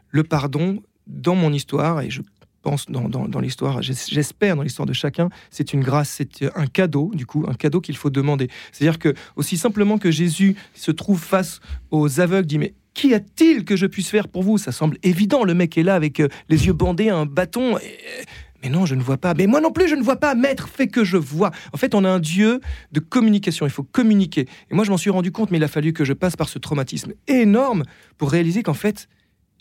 le pardon, dans mon histoire, et je pense dans, dans- l'histoire, j'es- j'espère dans l'histoire de chacun, c'est une grâce, c'est un cadeau, du coup, un cadeau qu'il faut demander. C'est-à-dire que, aussi simplement que Jésus se trouve face aux aveugles, dit, mais qu'y a-t-il que je puisse faire pour vous? Ça semble évident, le mec est là avec les yeux bandés, un bâton. Mais non, je ne vois pas. Mais moi non plus, je ne vois pas. Maître, fais que je vois. En fait, on a un Dieu de communication. Il faut communiquer. Et moi, je m'en suis rendu compte, mais il a fallu que je passe par ce traumatisme énorme pour réaliser qu'en fait,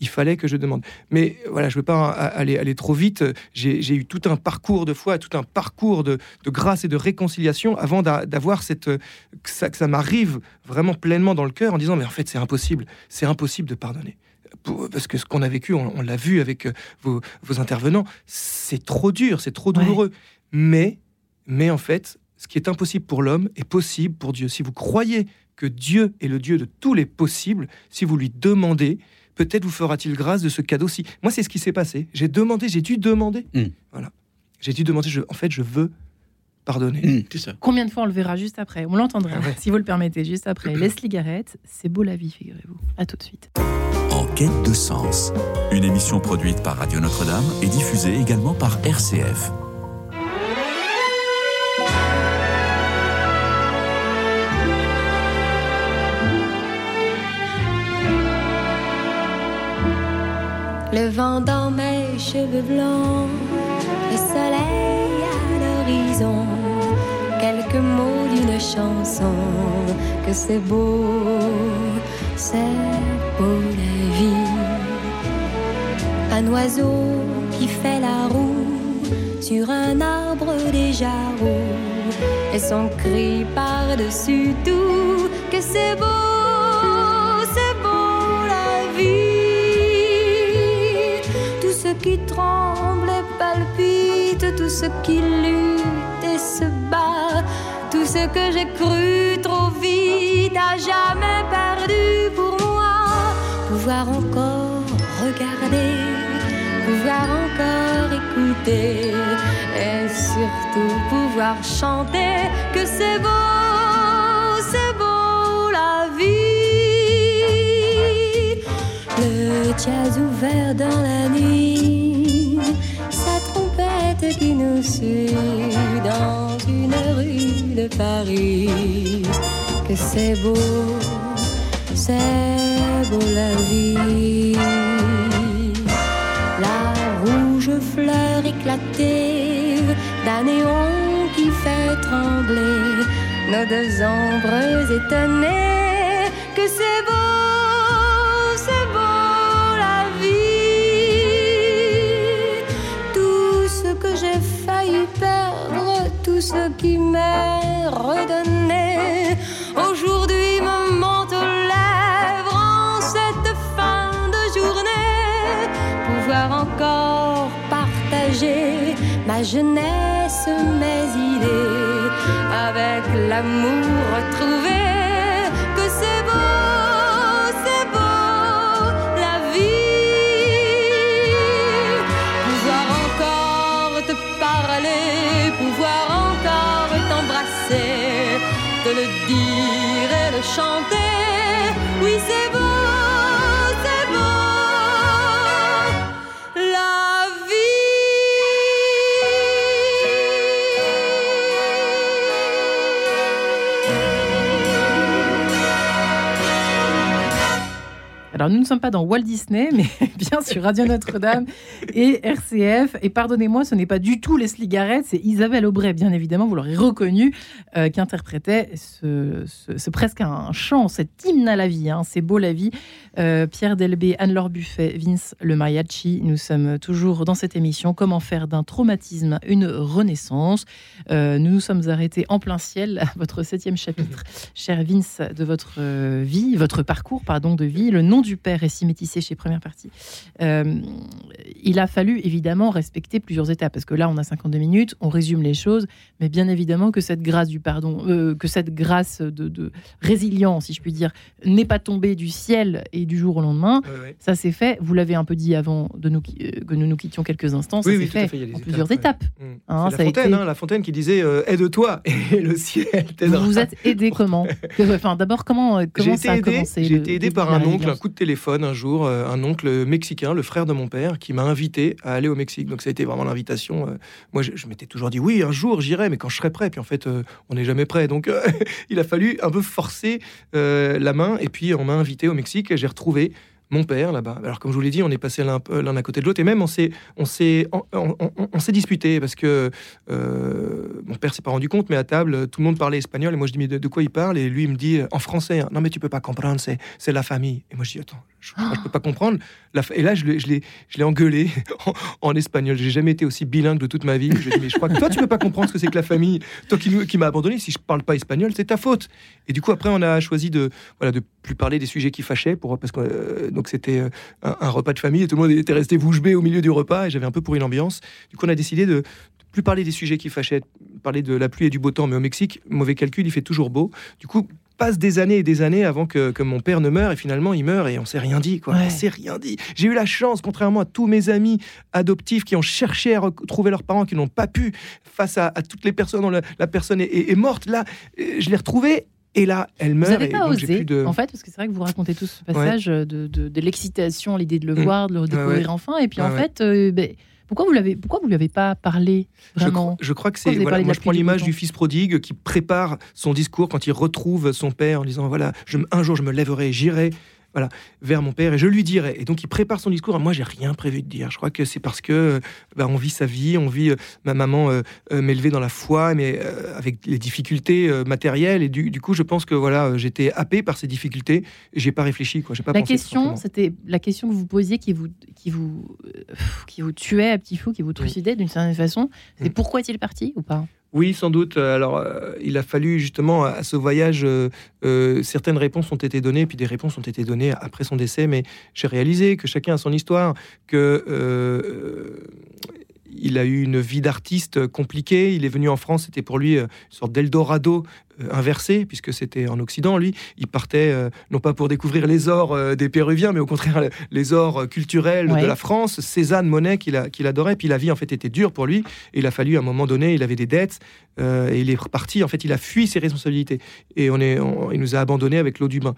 il fallait que je demande. Mais voilà, je ne veux pas aller, aller trop vite. J'ai eu tout un parcours de foi, tout un parcours de, grâce et de réconciliation avant d'a- d'avoir cette que ça, ça m'arrive vraiment pleinement dans le cœur en disant mais en fait c'est impossible, c'est impossible de pardonner. Pour- Parce que ce qu'on a vécu, on, on l'a vu avec euh, vos, vos intervenants, c'est trop dur, c'est trop Ouais. douloureux. Mais, mais en fait, ce qui est impossible pour l'homme est possible pour Dieu. Si vous croyez que Dieu est le Dieu de tous les possibles, si vous lui demandez, peut-être vous fera-t-il grâce de ce cadeau-ci. Moi, c'est ce qui s'est passé. J'ai demandé, j'ai dû demander. Mm. Voilà. J'ai dû demander, je- en fait, je veux pardonner. C'est ça. Combien de fois on le verra juste après? On l'entendra, Ah ouais. si vous le permettez, juste après. Leslie Garrett, c'est beau la vie, figurez-vous. À tout de suite. En quête de sens, une émission produite par Radio Notre-Dame et diffusée également par RCF. Le vent dans mes cheveux blancs, le soleil à l'horizon, quelques mots d'une chanson, que c'est beau, c'est beau. Un oiseau qui fait la roue sur un arbre déjà roux, et son cri par-dessus tout, que c'est beau, c'est beau la vie. Tout ce qui tremble et palpite, tout ce qui lutte et se bat, tout ce que j'ai cru trop vite, à jamais perdu pour moi. Pouvoir encore regarder, pouvoir encore écouter, et surtout pouvoir chanter que c'est beau, c'est beau la vie. Le jazz ouvert dans la nuit, sa trompette qui nous suit dans une rue de Paris. Que c'est beau, c'est beau la vie. Fleur éclatée d'un néon qui fait trembler nos deux ombres étonnées. Que c'est beau, c'est beau la vie. Tout ce que j'ai failli perdre, tout ce qui m'est redonné, jeunesse, mes idées, avec l'amour retrouvé. Que c'est beau, c'est beau la vie. Pouvoir encore te parler, pouvoir encore t'embrasser, te le dire et le chanter. Oui, c'est beau, Alors, nous ne sommes pas dans Walt Disney, mais bien sur Radio Notre-Dame et RCF. Et pardonnez-moi, ce n'est pas du tout Leslie Garrett, c'est Isabelle Aubray, bien évidemment, vous l'aurez reconnu, euh, qui interprétait ce, presque un chant, cet hymne à la vie. hein, c'est beau la vie. Euh, Pierre Delbé, Anne-Laure Buffet, Vince Le Mariachi. Nous sommes toujours dans cette émission. Comment faire d'un traumatisme une renaissance? Euh, Nous nous sommes arrêtés en plein ciel à votre septième chapitre, cher Vince, de votre euh, vie, votre parcours, pardon, de vie. Le nom du père est si métissé chez Première Partie. Euh, il a fallu évidemment respecter plusieurs étapes parce que là, on a 52 minutes, on résume les choses, mais bien évidemment que cette grâce du pardon, que cette grâce de, de résilience, si je puis dire, n'est pas tombée du ciel et du jour au lendemain. Ça s'est fait. Vous l'avez un peu dit avant de nous, euh, que nous nous quittions quelques instants. Ça Oui, s'est fait, fait, il y a des en étapes, plusieurs ouais. étapes. Mm. Hein, la Fontaine, été- hein, la Fontaine qui disait euh, aide-toi et le ciel Vous t'aidera. vous êtes aidé comment Enfin, d'abord, comment, euh, comment ça a aidé, commencé j'ai été aidé par un oncle, un coup de téléphone un jour, euh, un oncle mexicain, le frère de mon père, qui m'a invité à aller au Mexique. Donc ça a été vraiment l'invitation. euh, moi, je, je m'étais toujours dit oui, un jour j'irai, mais quand je serai prêt. Puis en fait, on n'est jamais prêt. Donc il a fallu un peu forcer la main. Et puis on m'a invité au Mexique. J'ai retrouvé mon père là-bas. Alors comme je vous l'ai dit, on est passé l'un euh, à côté de l'autre et même on s'est on on, disputé parce que euh, mon père s'est pas rendu compte, mais à table tout le monde parlait espagnol et moi je dis mais de, quoi il parle? Et lui il me dit en français hein, non mais tu peux pas comprendre c'est la famille. Et moi je dis attends je, je peux pas comprendre. Et là je l'ai engueulé en, en espagnol. J'ai jamais été aussi bilingue de toute ma vie. Je dis mais je crois que toi tu peux pas comprendre ce que c'est que la famille. Toi qui, qui m'as abandonné si je parle pas espagnol c'est ta faute. Et du coup après on a choisi de voilà de plus parler des sujets qui fâchaient pour parce que euh, donc c'était euh, un, un repas de famille et tout le monde était resté bouche bée au milieu du repas et j'avais un peu pourri l'ambiance. Du coup on a décidé de plus parler des sujets qui fâchaient parler de la pluie et du beau temps mais au Mexique mauvais calcul il fait toujours beau. Du coup passe des années et des années avant que, que mon père ne meure et finalement il meurt et on s'est rien dit quoi. Ouais. on s'est rien dit. J'ai eu la chance contrairement à tous mes amis adoptifs qui ont cherché à retrouver leurs parents qui n'ont pas pu face à, à toutes les personnes dont la, la personne est, est- est morte là euh, je l'ai retrouvée et là elle Vous meurt n'avez et pas osé, plus de en fait, parce que c'est vrai que vous racontez tout ce passage de, de, de l'excitation, l'idée de le Mm. voir, de le découvrir ouais. enfin, et puis en fait, euh, ben, pourquoi vous l'avez, pourquoi vous lui avez pas parlé Je vraiment? je crois que c'est. vous Voilà, moi, je prends l'image du fils prodigue qui prépare son discours quand il retrouve son père en disant voilà, je, un jour je me lèverai, j'irai. Voilà, vers mon père et je lui dirai. Et donc il prépare son discours. Moi, j'ai rien prévu de dire. Je crois que c'est parce que euh, bah, on vit sa vie, on vit. euh, ma maman euh, euh, m'élevait dans la foi, mais euh, avec les difficultés euh, matérielles. Et du, du coup, je pense que voilà, j'étais happé par ces difficultés. Et j'ai pas réfléchi. Quoi. J'ai pas La pensé, question, c'était la question que vous posiez qui vous, qui vous, qui vous tuait à petit fou, qui vous trucidait d'une certaine façon. C'est Mm. pourquoi est-il parti ou pas? Oui, sans doute. Euh, Alors, euh, il a fallu justement à ce voyage, euh, certaines réponses ont été données, puis des réponses ont été données après son décès. Mais j'ai réalisé que chacun a son histoire, que il a eu une vie d'artiste compliquée. Il est venu en France, c'était pour lui euh, une sorte d'Eldorado euh, inversé, puisque c'était en Occident. Lui, il partait euh, non pas pour découvrir les ors euh, des Péruviens, mais au contraire les ors euh, culturels Ouais. de la France. Cézanne, Monet, qu'il adorait. Puis la vie en fait était dure pour lui. Et il a fallu à un moment donné, il avait des dettes euh, et il est reparti. En fait, il a fui ses responsabilités et on est, on- il nous a abandonnés avec l'eau du bain.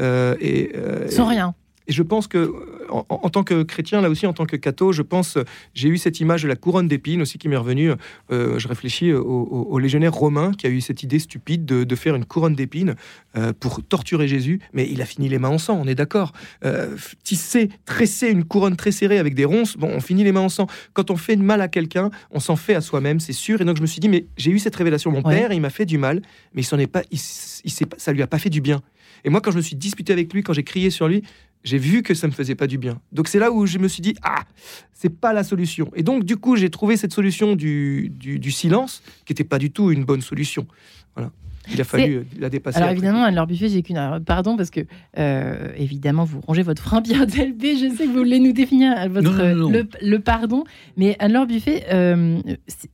Euh, et, euh, Sans rien. Et je pense que, en, en tant que chrétien, là aussi, en tant que catho, je pense, j'ai eu cette image de la couronne d'épines aussi qui m'est revenue. Euh, je réfléchis au, au- au légionnaire romain qui a eu cette idée stupide de, de faire une couronne d'épines euh, pour torturer Jésus, mais il a fini les mains en sang, on est d'accord. Euh, tisser, tresser une couronne très serrée avec des ronces, bon, on finit les mains en sang. Quand on fait de mal à quelqu'un, on s'en fait à soi-même, c'est sûr. Et donc je me suis dit, mais j'ai eu cette révélation. Mon Ouais. père, il m'a fait du mal, mais il s'en est pas, il, s- il s'est pas- ça lui a pas fait du bien. Et moi, quand je me suis disputé avec lui, quand j'ai crié sur lui, j'ai vu que ça me faisait pas du bien. Donc c'est là où je me suis dit ah c'est pas la solution. Et donc du coup j'ai trouvé cette solution du, du, du silence qui était pas du tout une bonne solution. Voilà. Il a fallu euh, la dépasser. Alors après. évidemment, Anne-Laure Buffet, j'ai qu'une. alors, Pardon, parce que euh, évidemment, vous rangez votre frein bien d'LB. Je sais que vous voulez nous définir euh, votre, Non, non, non. Le, le pardon. Mais Anne-Laure Buffet, euh,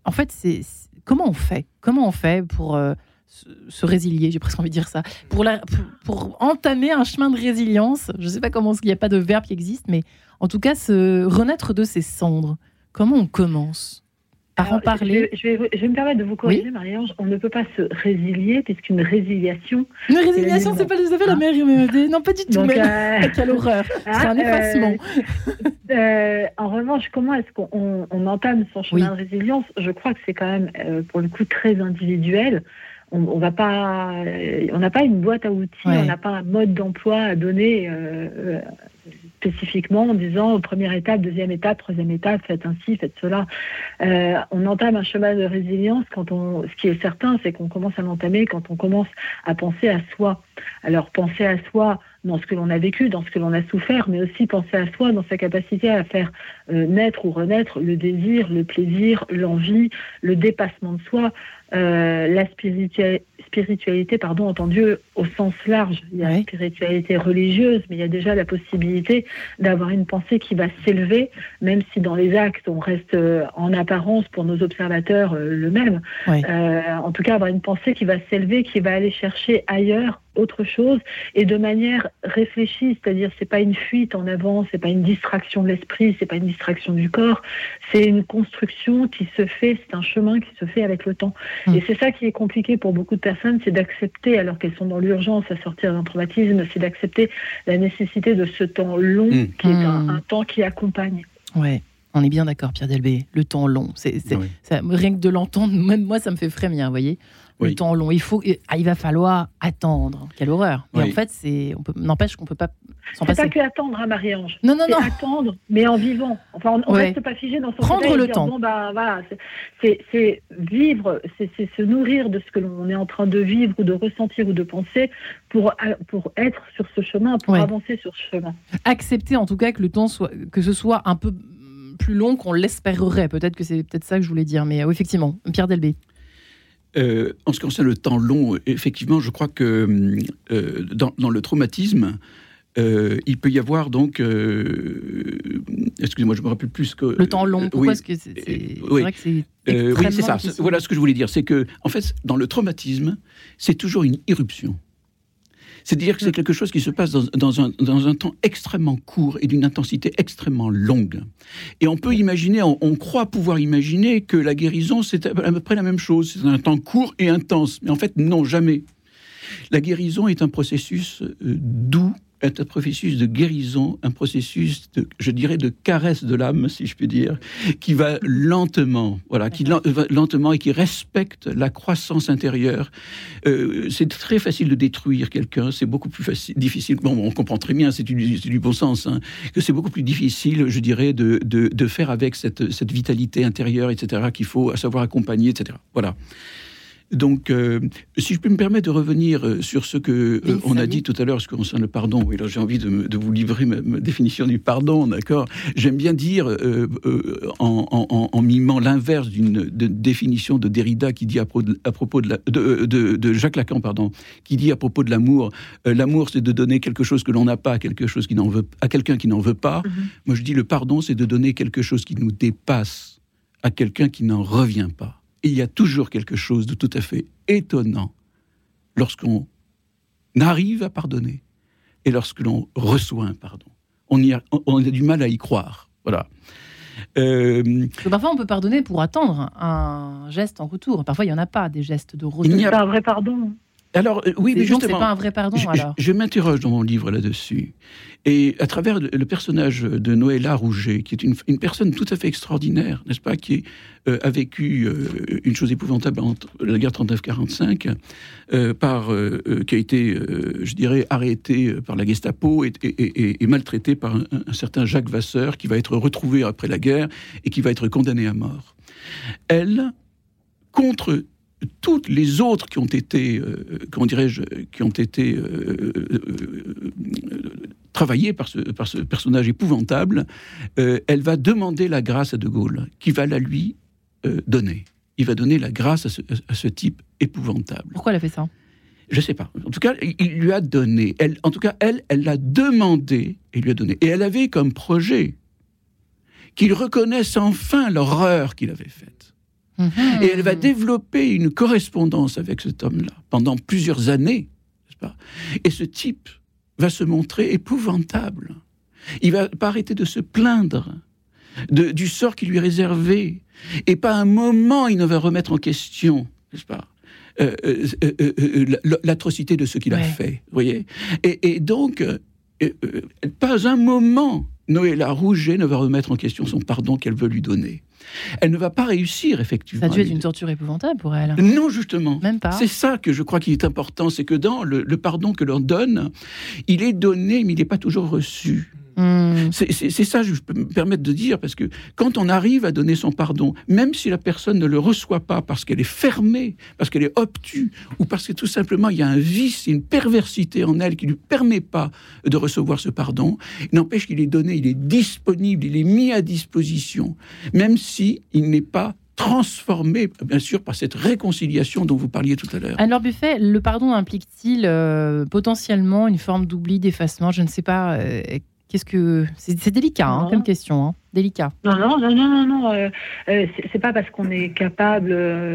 en fait, c'est c'est- comment on fait? Comment on fait pour euh, se, résilier J'ai presque envie de dire ça. Pour, la, pour, pour entamer un chemin de résilience. Je ne sais pas comment, il n'y a pas de verbe qui existe, mais en tout cas, se renaître de ses cendres. Comment on commence? Par en parler Je, je vais, je vais me permettre de vous corriger, Marie-Ange. On ne peut pas se résilier, puisqu'une résiliation. Une résiliation, c'est pas à fait la Ah. meilleure Non, pas du tout. Donc, mais... euh, Quelle horreur C'est ah, un effacement. euh, en revanche, comment est-ce qu'on on- on entame son chemin de résilience? Je crois que c'est quand même, euh, pour le coup, très individuel. On, on va pas, euh, on n'a pas une boîte à outils, Ouais. on n'a pas un mode d'emploi à donner euh, euh, spécifiquement en disant première étape, deuxième étape, troisième étape, faites ainsi, faites cela. Euh, on entame un chemin de résilience quand on, ce qui est certain, c'est qu'on commence à l'entamer quand on commence à penser à soi. Alors penser à soi dans ce que l'on a vécu, dans ce que l'on a souffert, mais aussi penser à soi dans sa capacité à faire euh, naître ou renaître le désir, le plaisir, l'envie, le dépassement de soi, euh, la spiritua- spiritualité, pardon, entendue au sens large. Il y a la spiritualité religieuse, mais il y a déjà la possibilité d'avoir une pensée qui va s'élever, même si dans les actes on reste euh, en apparence pour nos observateurs euh, le même. Euh, en tout cas, avoir une pensée qui va s'élever, qui va aller chercher ailleurs autre chose et de manière réfléchie, c'est-à-dire c'est pas une fuite en avant, c'est pas une distraction de l'esprit, c'est pas une distraction du corps, c'est une construction qui se fait, c'est un chemin qui se fait avec le temps. Mm. Et c'est ça qui est compliqué pour beaucoup de personnes, c'est d'accepter, alors qu'elles sont dans l'urgence à sortir d'un traumatisme, c'est d'accepter la nécessité de ce temps long Mm. qui est un, Mm. un temps qui accompagne. Ouais, on est bien d'accord, Pierre Delbé. Le temps long, c'est c'est- Oui. ça- rien que de l'entendre, même moi, ça me fait frémir, vous voyez. Le temps long. Il faut, ah, il va falloir attendre. Quelle horreur. Mais Oui. en fait, c'est, on peut, n'empêche qu'on peut pas s'en C'est pas passer. que attendre, hein, Marie-Ange. Non, non, C'est non. attendre, mais en vivant. Enfin, on, on Ouais. reste pas figé dans son Prendre le temps. Bon, bah, voilà, c'est- c'est c'est vivre, c'est c'est se nourrir de ce que l'on est en train de vivre ou de ressentir ou de penser pour, pour être sur ce chemin, pour Ouais. avancer sur ce chemin. Accepter en tout cas que le temps soit, que ce soit un peu plus long qu'on l'espérerait. Peut-être que c'est peut-être ça que je voulais dire. Mais euh, effectivement, Pierre Delbé. Euh, en ce qui concerne le temps long, effectivement, je crois que euh, dans, dans le traumatisme, euh, il peut y avoir donc, excusez-moi, je me rappelle plus que Le temps long. Pourquoi oui. est-ce que c'est, oui. vrai que c'est oui, c'est ça. difficile. Voilà ce que je voulais dire. C'est que, en fait, dans le traumatisme, c'est toujours une irruption. C'est-à-dire que c'est quelque chose qui se passe dans, dans un, dans un temps extrêmement court et d'une intensité extrêmement longue. Et on peut imaginer, on, on croit pouvoir imaginer que la guérison, c'est à peu près la même chose. C'est un temps court et intense. Mais en fait, non, jamais. La guérison est un processus euh, doux, est un processus de guérison, un processus, de, je dirais, de caresse de l'âme, si je puis dire, qui va lentement, voilà, qui va lentement et qui respecte la croissance intérieure. Euh, c'est très facile de détruire quelqu'un, c'est beaucoup plus facile, difficile. Bon, on comprend très bien, c'est du, c'est du bon sens, hein, que c'est beaucoup plus difficile, je dirais, de, de, de faire avec cette, cette vitalité intérieure, etc., qu'il faut à savoir accompagner, etc. Voilà. Donc, euh, si je peux me permettre de revenir euh, sur ce que euh, on a dit tout à l'heure, ce qui concerne le pardon. Oui, là, j'ai envie de, me- de vous livrer ma, ma définition du pardon, d'accord? J'aime bien dire, euh, en, en- mimant l'inverse d'une définition de Derrida qui dit à, pro- à propos de, la- de, de- de Jacques Lacan, pardon, qui dit à propos de l'amour, l'amour, c'est de donner quelque chose que l'on n'a pas à quelque chose qui n'en veut, à quelqu'un qui n'en veut pas. Moi, je dis le pardon, c'est de donner quelque chose qui nous dépasse à quelqu'un qui n'en revient pas. Et il y a toujours quelque chose de tout à fait étonnant lorsqu'on arrive à pardonner et lorsque l'on reçoit un pardon. On, y a, on a du mal à y croire. Voilà. Euh, parfois, on peut pardonner pour attendre un geste en retour. Parfois, il n'y en a pas des gestes de retour. Il n'y a- pas un vrai pardon. Alors, euh, oui, mais justement. c'est pas un vrai pardon, Je, alors. je- je m'interroge dans mon livre là-dessus. Et à travers le, personnage de Noëlla Rouget, qui est une, une personne tout à fait extraordinaire, n'est-ce pas, qui euh, a vécu euh, une chose épouvantable entre la guerre 39-45, euh, par, qui a été, je dirais, arrêté par la Gestapo et, et- et- et maltraité par un, un certain Jacques Vasseur, qui va être retrouvé après la guerre et qui va être condamné à mort. Elle, contre toutes les autres qui ont été, euh, comment dirais-je, qui ont été euh, euh, travaillées par ce, par ce personnage épouvantable, elle va demander la grâce à De Gaulle, qui va la lui donner. Il va donner la grâce à ce, à ce type épouvantable. Pourquoi elle a fait ça? Je sais pas. En tout cas, il il lui a donné. Elle, en tout cas, elle, elle l'a demandé et lui a donné. Et elle avait comme projet qu'il reconnaisse enfin l'horreur qu'il avait faite. Mhm. Et elle va développer une correspondance avec cet homme-là pendant plusieurs années, pas? Et ce type va se montrer épouvantable. Il va pas arrêter de se plaindre de- du sort qui lui est réservé. Et pas un moment il ne va remettre en question, n'est-ce pas euh, euh, euh, l'atrocité de ce qu'il a fait, vous voyez? Et, et donc, pas un moment, Noëlla Rouget ne va remettre en question son pardon qu'elle veut lui donner. Elle ne va pas réussir, effectivement. Ça a dû être une torture épouvantable pour elle. non, justement. Même pas. C'est ça que je crois qu'il est important, c'est que dans le, le pardon que l'on donne, il est donné, mais il n'est pas toujours reçu. Hmm. C'est ça je peux me permettre de dire, parce que quand on arrive à donner son pardon, même si la personne ne le reçoit pas parce qu'elle est fermée, parce qu'elle est obtue, ou parce que tout simplement il y a un vice, une perversité en elle qui ne lui permet pas de recevoir ce pardon, il n'empêche qu'il est donné, il est disponible, il est mis à disposition, même si il n'est pas transformé, bien sûr, par cette réconciliation dont vous parliez tout à l'heure. Alors Buffet, le pardon implique-t-il euh, potentiellement une forme d'oubli, d'effacement? Je ne sais pas. euh, Qu'est-ce que c'est c'est délicat hein, comme question, hein. délicat. Non, non, non, non, non, non. euh, euh, c'est- c'est pas parce qu'on est capable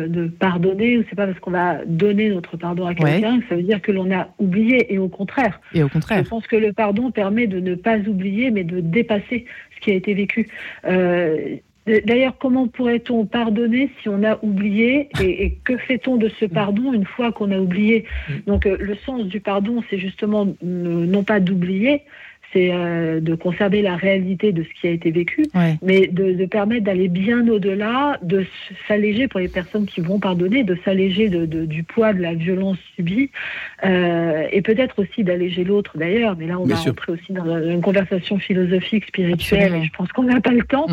de pardonner ou c'est pas parce qu'on va donner notre pardon à quelqu'un que ça veut dire que l'on a oublié. Et au contraire, Et au je contraire. pense que le pardon permet de ne pas oublier, mais de dépasser ce qui a été vécu. Euh, D'ailleurs, comment pourrait-on pardonner si on a oublié et, et que fait-on de ce pardon une fois qu'on a oublié? Donc, euh, le sens du pardon, c'est justement non pas d'oublier, c'est euh, de conserver la réalité de ce qui a été vécu, Ouais. mais de, de permettre d'aller bien au-delà, de s'alléger pour les personnes qui vont pardonner, de s'alléger de, de- du poids de la violence subie, euh, et peut-être aussi d'alléger l'autre d'ailleurs. Mais là, on Bien va sûr. rentrer aussi dans une conversation philosophique, spirituelle, Absolument. et je pense qu'on n'a pas le temps.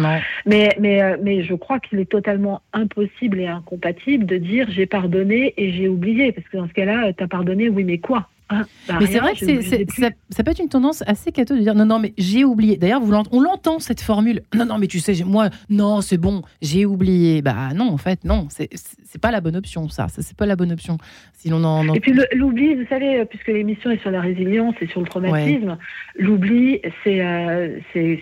Mais, mais, euh, mais je crois qu'il est totalement impossible et incompatible de dire j'ai pardonné et j'ai oublié. Parce que dans ce cas-là, tu as pardonné, oui, mais quoi? Hein Bah, Mais c'est vrai que c'est- c'est- ça, ça peut être une tendance assez cato de dire non, non, mais j'ai oublié. D'ailleurs, vous l'ent- on l'entend cette formule. Non, non, mais tu sais, moi, non, c'est bon, j'ai oublié. Bah non, en fait, non, c'est c'est pas la bonne option, ça. Ça, c'est pas la bonne option. Si l'on en. en- Et puis le- l'oubli, vous savez, euh, puisque l'émission est sur la résilience et sur le traumatisme, l'oubli, c'est euh, c'est-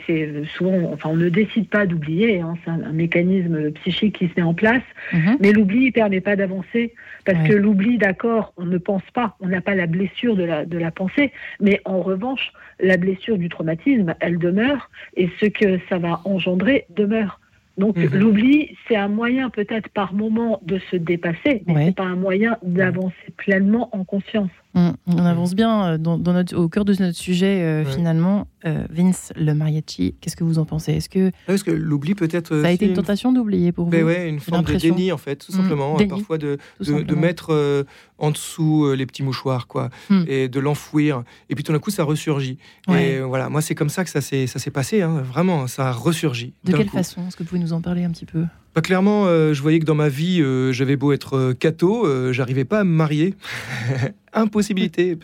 souvent, enfin, on ne décide pas d'oublier, hein, c'est un, un mécanisme psychique qui se met en place, Mhm. mais l'oubli ne permet pas d'avancer, parce Ouais. que l'oubli, d'accord, on ne pense pas, on n'a pas la blessure de la, de la pensée, mais en revanche, la blessure du traumatisme, elle demeure, et ce que ça va engendrer demeure. Donc Mhm. l'oubli, c'est un moyen peut-être par moment de se dépasser, mais Ouais. c'est pas un moyen d'avancer pleinement en conscience. Mm, On avance bien euh, dans, dans notre, au cœur de notre sujet, euh, Ouais. finalement. Euh, Vince, le mariachi, qu'est-ce que vous en pensez? Est-ce que Parce que l'oubli peut-être. ça a été une tentation d'oublier pour vous? Ben ouais, une forme de déni en fait, tout Mm, simplement. déni, Parfois de, de, mettre euh, en dessous les petits mouchoirs, quoi, Mm. et de l'enfouir. Et puis tout d'un coup, ça ressurgit. Ouais. Et voilà, moi, c'est comme ça que ça s'est passé, hein, vraiment, ça a ressurgi. De quelle coup. façon? Est-ce que vous pouvez nous en parler un petit peu? Bah, Clairement, euh, je voyais que dans ma vie, euh, j'avais beau être euh, catho, euh, j'arrivais pas à me marier. Impossibilité,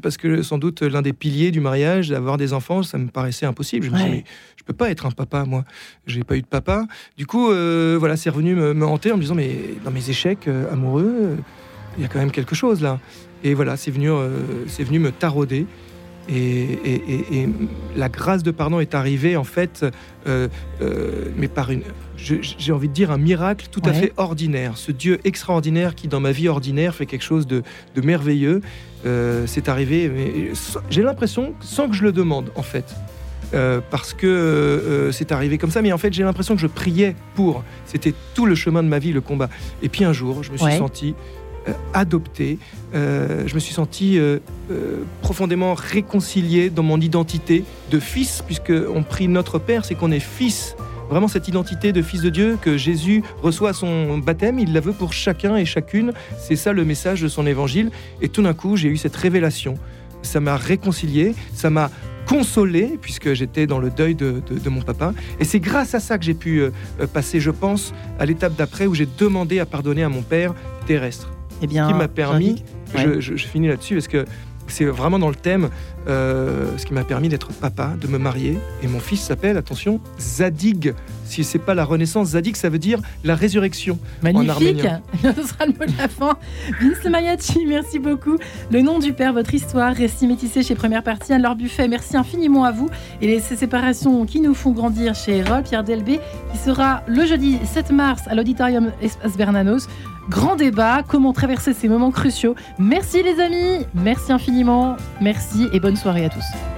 parce que sans doute l'un des piliers du mariage, d'avoir des enfants, ça me paraissait impossible. Je me suis Ouais. dit, mais je peux pas être un papa, moi. J'ai pas eu de papa. Du coup, voilà, c'est revenu me, me hanter en me disant, mais dans mes échecs amoureux, il y a quand même quelque chose là. Et voilà, c'est venu, c'est venu me tarauder. Et, et- et- et la grâce de pardon est arrivée en fait, euh, euh, mais par une, j'ai envie de dire un miracle tout à fait ordinaire. Ce Dieu extraordinaire qui dans ma vie ordinaire fait quelque chose de, de merveilleux, euh, c'est arrivé. J'ai l'impression sans que je le demande en fait. Euh, parce que euh, c'est arrivé comme ça, mais en fait j'ai l'impression que je priais pour. C'était tout le chemin de ma vie, le combat. Et puis un jour, je me suis Ouais. senti adopté, Euh, je me suis senti euh, euh, profondément réconcilié dans mon identité de fils, puisque on prie notre Père, c'est qu'on est fils. Vraiment cette identité de fils de Dieu que Jésus reçoit à son baptême, il la veut pour chacun et chacune. C'est ça le message de son évangile. Et tout d'un coup, j'ai eu cette révélation. Ça m'a réconcilié, ça m'a consolé, puisque j'étais dans le deuil de, de- mon papa. Et c'est grâce à ça que j'ai pu euh, euh, passer, je pense, à l'étape d'après où j'ai demandé à pardonner à mon père terrestre Eh bien, qui m'a permis, je- je finis là-dessus parce que c'est vraiment dans le thème, euh, ce qui m'a permis d'être papa, de me marier. Et mon fils s'appelle, attention, Zadig. Si c'est pas la renaissance, Zadig, ça veut dire la résurrection. Magnifique arménien. Ce sera le mot de la fin. Vince Le Mariachi, merci beaucoup. Le nom du père, votre histoire, récit métissé chez Première Partie, Anne-Laure Buffet, merci infiniment à vous. Et les- ces séparations qui nous font grandir chez Roll, Pierre Delbé, qui sera le jeudi 7 mars à l'Auditorium Espace Bernanos. Grand débat, comment traverser ces moments cruciaux. Merci les amis, merci infiniment, merci et bonne soirée à tous.